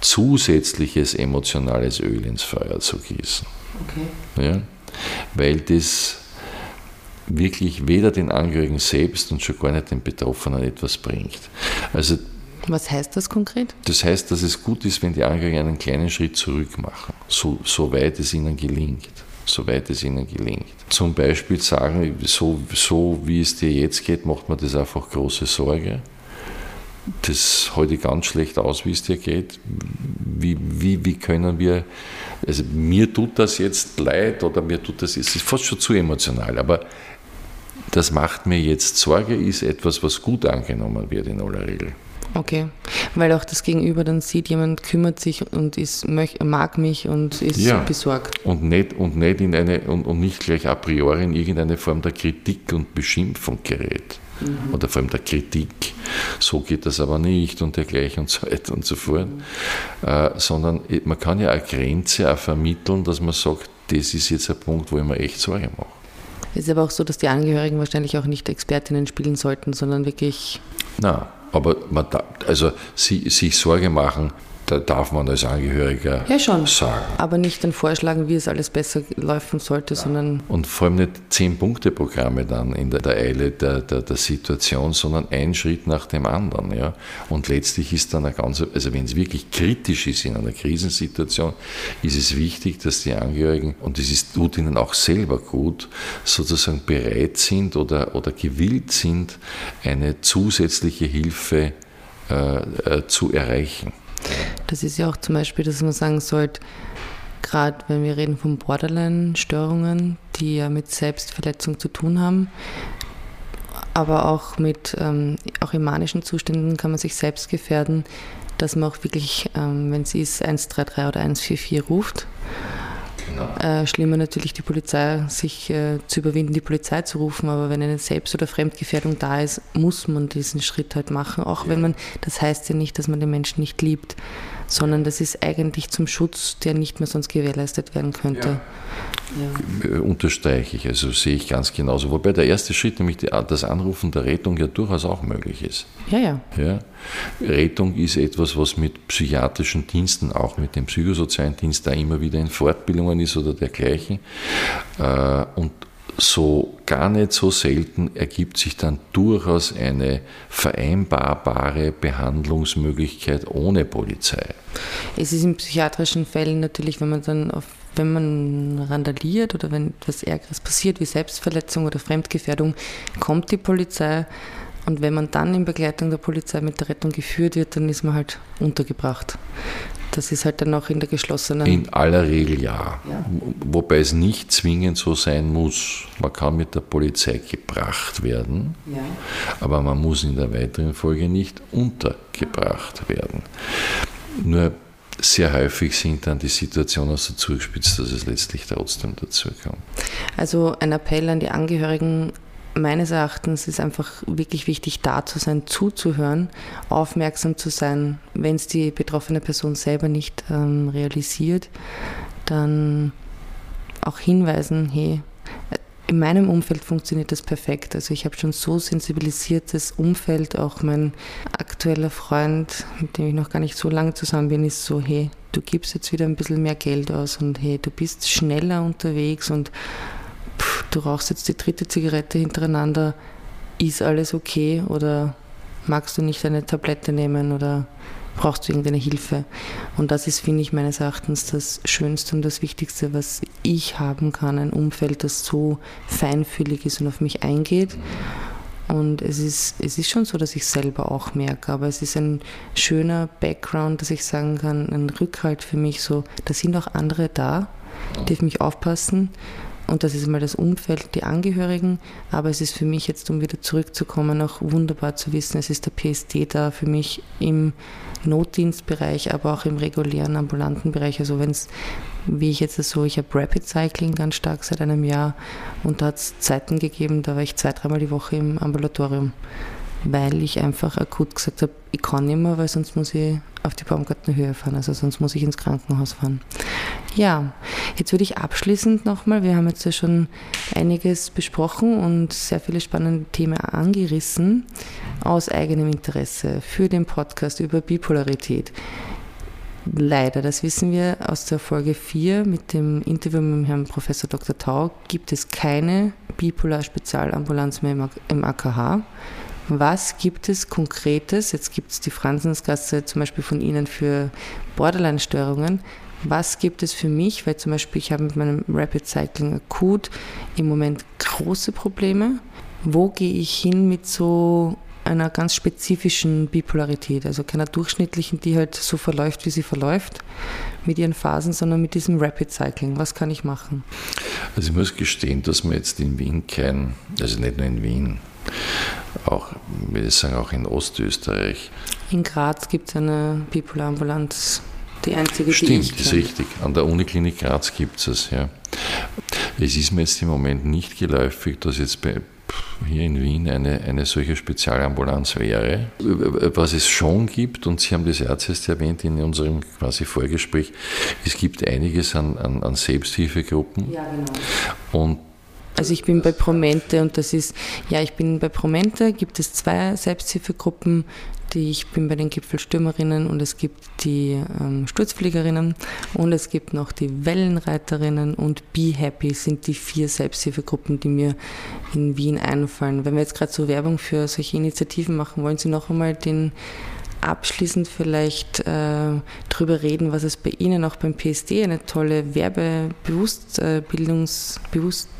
zusätzliches emotionales Öl ins Feuer zu gießen. Okay. Ja? Weil das wirklich weder den Angehörigen selbst und schon gar nicht den Betroffenen etwas bringt. Also was heißt das konkret? Das heißt, dass es gut ist, wenn die Angehörigen einen kleinen Schritt zurück machen, so, soweit es ihnen gelingt. Soweit es ihnen gelingt. Zum Beispiel sagen, so, so wie es dir jetzt geht, macht man das einfach große Sorge. Das ich ganz schlecht aus, wie es dir geht. Wie, wie, wie können wir, also mir tut das jetzt leid oder mir tut das, es ist fast schon zu emotional, aber das macht mir jetzt Sorge, ist etwas, was gut angenommen wird in aller Regel. Okay, weil auch das Gegenüber dann sieht, jemand kümmert sich und ist, mag mich und ist ja. besorgt. Und nicht, und, nicht in eine, und, und nicht gleich a priori in irgendeine Form der Kritik und Beschimpfung gerät. Mhm. Oder vor allem der Kritik. So geht das aber nicht und dergleichen und so weiter und so fort. Mhm. Äh, sondern man kann ja eine Grenze auch vermitteln, dass man sagt, das ist jetzt ein Punkt, wo ich mir echt Sorge mache. Es ist aber auch so, dass die Angehörigen wahrscheinlich auch nicht Expertinnen spielen sollten, sondern wirklich. Na, aber man da, also sie, sich Sorge machen, da darf man als Angehöriger ja, schon. sagen. Aber nicht dann vorschlagen, wie es alles besser laufen sollte, sondern. Und vor allem nicht Zehn-Punkte-Programme dann in der, der Eile der, der, der, Situation, sondern ein Schritt nach dem anderen. Ja? Und letztlich ist dann eine ganze, also wenn es wirklich kritisch ist in einer Krisensituation, ist es wichtig, dass die Angehörigen, und das ist, tut ihnen auch selber gut, sozusagen bereit sind oder, oder gewillt sind, eine zusätzliche Hilfe äh, äh, zu erreichen. Das ist ja auch zum Beispiel, dass man sagen sollte, gerade wenn wir reden von Borderline-Störungen, die ja mit Selbstverletzung zu tun haben, aber auch mit ähm, auch in manischen Zuständen kann man sich selbst gefährden, dass man auch wirklich, ähm, wenn es ist, 133 oder 144 ruft Genau. Äh, schlimmer natürlich die Polizei, sich äh, zu überwinden, die Polizei zu rufen. Aber wenn eine Selbst- oder Fremdgefährdung da ist, muss man diesen Schritt halt machen. Auch wenn man, das heißt ja nicht, dass man den Menschen nicht liebt, sondern das ist eigentlich zum Schutz, der nicht mehr sonst gewährleistet werden könnte. Ja. Ja. Äh, unterstreiche ich, also sehe ich ganz genauso. Wobei der erste Schritt, nämlich das Anrufen der Rettung, ja durchaus auch möglich ist. Ja, ja. ja. Rettung ist etwas, was mit psychiatrischen Diensten, auch mit dem psychosozialen Dienst, da immer wieder in Fortbildungen ist oder dergleichen. Äh, und so gar nicht so selten ergibt sich dann durchaus eine vereinbarbare Behandlungsmöglichkeit ohne Polizei. Es ist in psychiatrischen Fällen natürlich, wenn man dann auf wenn man randaliert oder wenn etwas Ärgeres passiert, wie Selbstverletzung oder Fremdgefährdung, kommt die Polizei. Und wenn man dann in Begleitung der Polizei mit der Rettung geführt wird, dann ist man halt untergebracht. Das ist halt dann auch in der geschlossenen. In aller Regel ja. ja. Wobei es nicht zwingend so sein muss. Man kann mit der Polizei gebracht werden, ja. aber man muss in der weiteren Folge nicht untergebracht werden. Nur sehr häufig sind dann die Situationen so zugespitzt, dass es letztlich trotzdem dazu kommt. Also ein Appell an die Angehörigen, meines Erachtens ist einfach wirklich wichtig, da zu sein, zuzuhören, aufmerksam zu sein. Wenn es die betroffene Person selber nicht ähm, realisiert, dann auch hinweisen, hey, in meinem Umfeld funktioniert das perfekt. Also ich habe schon so sensibilisiertes Umfeld, auch mein aktueller Freund, mit dem ich noch gar nicht so lange zusammen bin, ist so, hey, du gibst jetzt wieder ein bisschen mehr Geld aus und hey, du bist schneller unterwegs und du rauchst jetzt die dritte Zigarette hintereinander, ist alles okay oder magst du nicht eine Tablette nehmen oder brauchst du irgendeine Hilfe. Und das ist, finde ich, meines Erachtens das Schönste und das Wichtigste, was ich haben kann. Ein Umfeld, das so feinfühlig ist und auf mich eingeht. Und es ist, es ist schon so, dass ich selber auch merke, aber es ist ein schöner Background, dass ich sagen kann, ein Rückhalt für mich so, da sind auch andere da, die auf mich aufpassen und das ist mal das Umfeld, die Angehörigen. Aber es ist für mich jetzt, um wieder zurückzukommen, auch wunderbar zu wissen, es ist der PSD da für mich im Notdienstbereich, aber auch im regulären ambulanten Bereich. Also wenn es, wie ich jetzt so, ich habe Rapid Cycling ganz stark seit einem Jahr und da hat es Zeiten gegeben, da war ich zwei, dreimal die Woche im Ambulatorium. Weil ich einfach akut gesagt habe, ich kann nicht mehr, weil sonst muss ich auf die Baumgartenhöhe fahren, also sonst muss ich ins Krankenhaus fahren. Ja, jetzt würde ich abschließend nochmal, wir haben jetzt ja schon einiges besprochen und sehr viele spannende Themen angerissen, aus eigenem Interesse für den Podcast über Bipolarität. Leider, das wissen wir aus der Folge 4 mit dem Interview mit Herrn Professor Dr. Tau, gibt es keine Bipolar-Spezialambulanz mehr im AKH. Was gibt es Konkretes? Jetzt gibt es die Franzensgasse zum Beispiel von Ihnen für Borderline-Störungen. Was gibt es für mich? Weil zum Beispiel ich habe mit meinem Rapid Cycling akut im Moment große Probleme. Wo gehe ich hin mit so einer ganz spezifischen Bipolarität, also keiner durchschnittlichen, die halt so verläuft, wie sie verläuft, mit ihren Phasen, sondern mit diesem Rapid Cycling. Was kann ich machen? Also ich muss gestehen, dass man jetzt in Wien kein, also nicht nur in Wien, auch, würde ich sagen, auch in Ostösterreich. In Graz gibt es eine Bipolarambulanz, die einzige, Stimmt, die ich ist richtig. An der Uniklinik Graz gibt es es, ja. Es ist mir jetzt im Moment nicht geläufig, dass jetzt bei, hier in Wien eine, eine solche Spezialambulanz wäre. Was es schon gibt, und Sie haben das jetzt erwähnt in unserem quasi Vorgespräch, es gibt einiges an, an, an Selbsthilfegruppen. Ja, genau. Und also ich bin bei Promente und das ist, ja, ich bin bei Promente, gibt es zwei Selbsthilfegruppen, die ich bin bei den Gipfelstürmerinnen und es gibt die ähm, Sturzfliegerinnen und es gibt noch die Wellenreiterinnen und Be Happy sind die vier Selbsthilfegruppen, die mir in Wien einfallen. Wenn wir jetzt gerade so Werbung für solche Initiativen machen, wollen Sie noch einmal den abschließend vielleicht äh, darüber reden, was es bei Ihnen auch beim PSD eine tolle Werbebewusstbildungskampagne äh,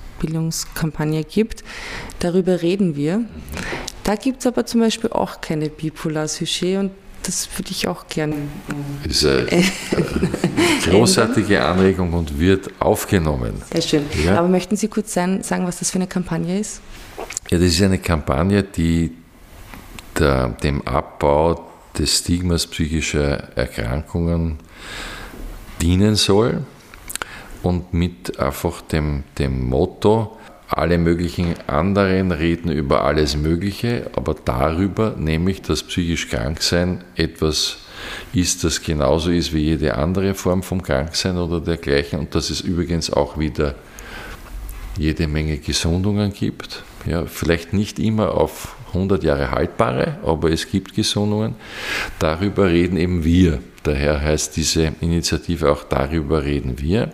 gibt. Darüber reden wir. Da gibt es aber zum Beispiel auch keine Bipolar-Sujet und das würde ich auch gerne. Ist eine großartige Anregung und wird aufgenommen. Sehr schön. Ja. Aber möchten Sie kurz sagen, was das für eine Kampagne ist? Ja, das ist eine Kampagne, die der, dem Abbau des Stigmas psychischer Erkrankungen dienen soll und mit einfach dem, dem Motto, alle möglichen anderen reden über alles Mögliche, aber darüber, nämlich dass psychisch Kranksein etwas ist, das genauso ist wie jede andere Form vom Kranksein oder dergleichen und dass es übrigens auch wieder jede Menge Gesundungen gibt. Ja, vielleicht nicht immer auf 100 Jahre haltbare, aber es gibt Gesundungen. Darüber reden eben wir. Daher heißt diese Initiative auch Darüber reden wir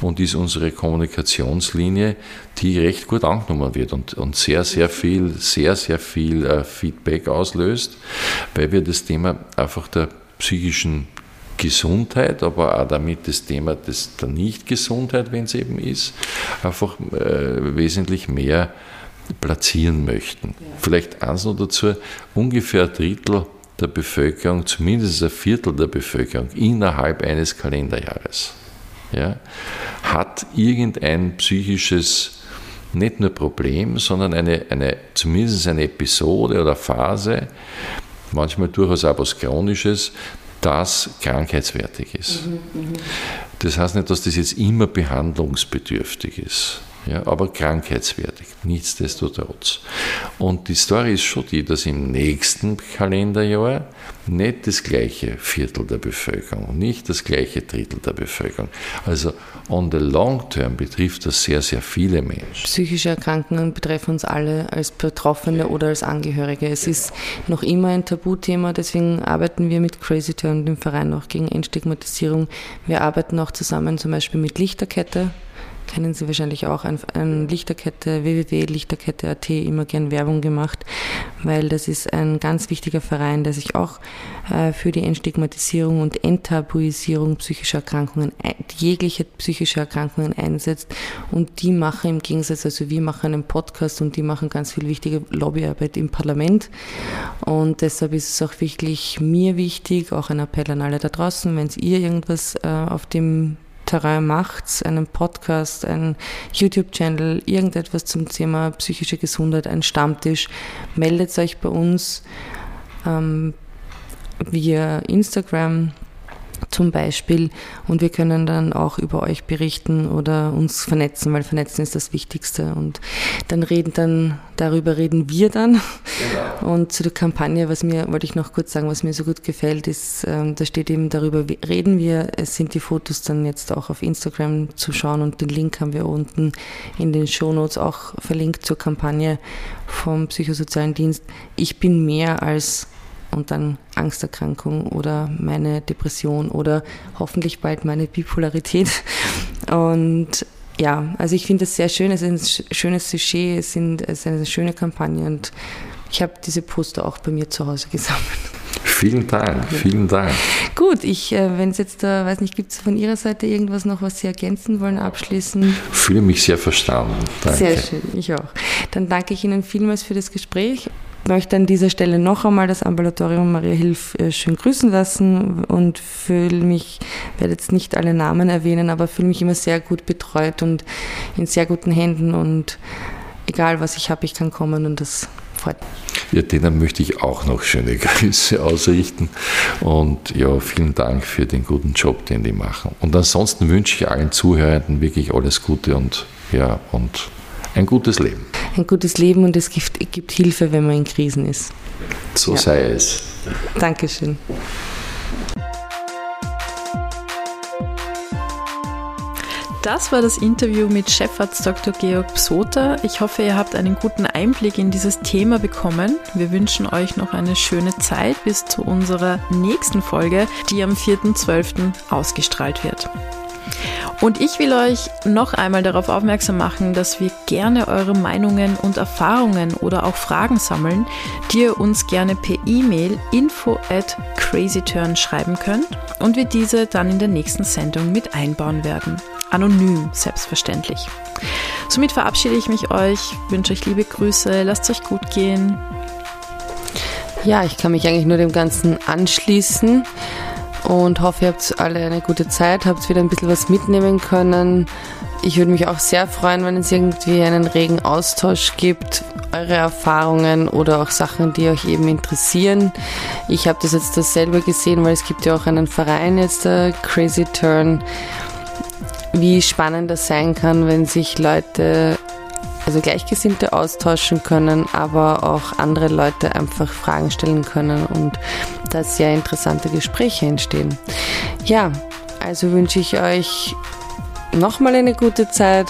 und ist unsere Kommunikationslinie, die recht gut angenommen wird und, und sehr, sehr viel, sehr, sehr viel äh, Feedback auslöst, weil wir das Thema einfach der psychischen Gesundheit, aber auch damit das Thema des, der Nichtgesundheit, wenn es eben ist, einfach äh, wesentlich mehr platzieren möchten. Vielleicht eins noch dazu, ungefähr ein Drittel der Bevölkerung, zumindest ein Viertel der Bevölkerung innerhalb eines Kalenderjahres ja, hat irgendein psychisches, nicht nur Problem, sondern eine, eine, zumindest eine Episode oder Phase, manchmal durchaus auch was Chronisches, das krankheitswertig ist. Mhm, mhm. das heißt nicht, dass das jetzt immer behandlungsbedürftig ist ja, aber krankheitswertig, nichtsdestotrotz. Und die Story ist schon die, dass im nächsten Kalenderjahr nicht das gleiche Viertel der Bevölkerung, nicht das gleiche Drittel der Bevölkerung. Also on the long term betrifft das sehr, sehr viele Menschen. Psychische Erkrankungen betreffen uns alle als Betroffene oder als Angehörige. Es ist noch immer ein Tabuthema, deswegen arbeiten wir mit Crazy Turn, dem Verein, auch gegen Entstigmatisierung. Wir arbeiten auch zusammen zum Beispiel mit Lichterkette kennen Sie wahrscheinlich auch, an, an Lichterkette, www.lichterkette.at immer gern Werbung gemacht, weil das ist ein ganz wichtiger Verein, der sich auch äh, für die Entstigmatisierung und Enttabuisierung psychischer Erkrankungen, jeglicher psychischer Erkrankungen einsetzt. Und die machen im Gegensatz, also wir machen einen Podcast und die machen ganz viel wichtige Lobbyarbeit im Parlament. Und deshalb ist es auch wirklich mir wichtig, auch ein Appell an alle da draußen, wenn ihr irgendwas äh, auf dem Terrain macht, einen Podcast, einen YouTube-Channel, irgendetwas zum Thema psychische Gesundheit, ein Stammtisch, meldet euch bei uns ähm, via Instagram zum Beispiel. Und wir können dann auch über euch berichten oder uns vernetzen, weil vernetzen ist das Wichtigste. Und dann reden dann, darüber reden wir dann. Genau. Und zu der Kampagne, was mir, wollte ich noch kurz sagen, was mir so gut gefällt, ist, ähm, da steht eben darüber reden wir. Es sind die Fotos dann jetzt auch auf Instagram zu schauen und den Link haben wir unten in den Shownotes auch verlinkt zur Kampagne vom Psychosozialen Dienst. Ich bin mehr als und dann Angsterkrankung oder meine Depression oder hoffentlich bald meine Bipolarität. [laughs] Und ja, also ich finde es sehr schön, es ist ein schönes Sujet, es, sind, es ist eine schöne Kampagne und ich habe diese Poster auch bei mir zu Hause gesammelt. Vielen Dank, vielen Dank. Gut, ich, äh, wenn es jetzt da, weiß nicht, gibt es von Ihrer Seite irgendwas noch, was Sie ergänzen wollen, abschließen? Fühle mich sehr verstanden. Danke. Sehr schön, ich auch. Dann danke ich Ihnen vielmals für das Gespräch möchte an dieser Stelle noch einmal das Ambulatorium Maria Hilf äh, schön grüßen lassen und fühle mich, werde jetzt nicht alle Namen erwähnen, aber fühle mich immer sehr gut betreut und in sehr guten Händen und egal was ich habe, ich kann kommen und das freut mich. Ja, denen möchte ich auch noch schöne [laughs] Grüße ausrichten und ja, vielen Dank für den guten Job, den die machen. Und ansonsten wünsche ich allen Zuhörenden wirklich alles Gute und ja, und ein gutes Leben. Ein gutes Leben und es gibt, gibt Hilfe, wenn man in Krisen ist. So ja. sei es. Dankeschön. Das war das Interview mit Chefarzt Dr. Georg Psota. Ich hoffe, ihr habt einen guten Einblick in dieses Thema bekommen. Wir wünschen euch noch eine schöne Zeit bis zu unserer nächsten Folge, die am 4.12. ausgestrahlt wird. Und ich will euch noch einmal darauf aufmerksam machen, dass wir gerne eure Meinungen und Erfahrungen oder auch Fragen sammeln, die ihr uns gerne per E-Mail info at crazyturn schreiben könnt und wir diese dann in der nächsten Sendung mit einbauen werden. Anonym, selbstverständlich. Somit verabschiede ich mich euch, wünsche euch liebe Grüße, lasst euch gut gehen. Ja, ich kann mich eigentlich nur dem Ganzen anschließen und hoffe, ihr habt alle eine gute Zeit, habt wieder ein bisschen was mitnehmen können. Ich würde mich auch sehr freuen, wenn es irgendwie einen regen Austausch gibt, eure Erfahrungen oder auch Sachen, die euch eben interessieren. Ich habe das jetzt dasselbe gesehen, weil es gibt ja auch einen Verein jetzt, der Crazy Turn, wie spannend das sein kann, wenn sich Leute also Gleichgesinnte austauschen können, aber auch andere Leute einfach Fragen stellen können und da sehr interessante Gespräche entstehen. Ja, also wünsche ich euch nochmal eine gute Zeit.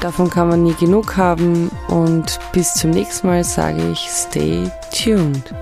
Davon kann man nie genug haben und bis zum nächsten Mal sage ich, stay tuned.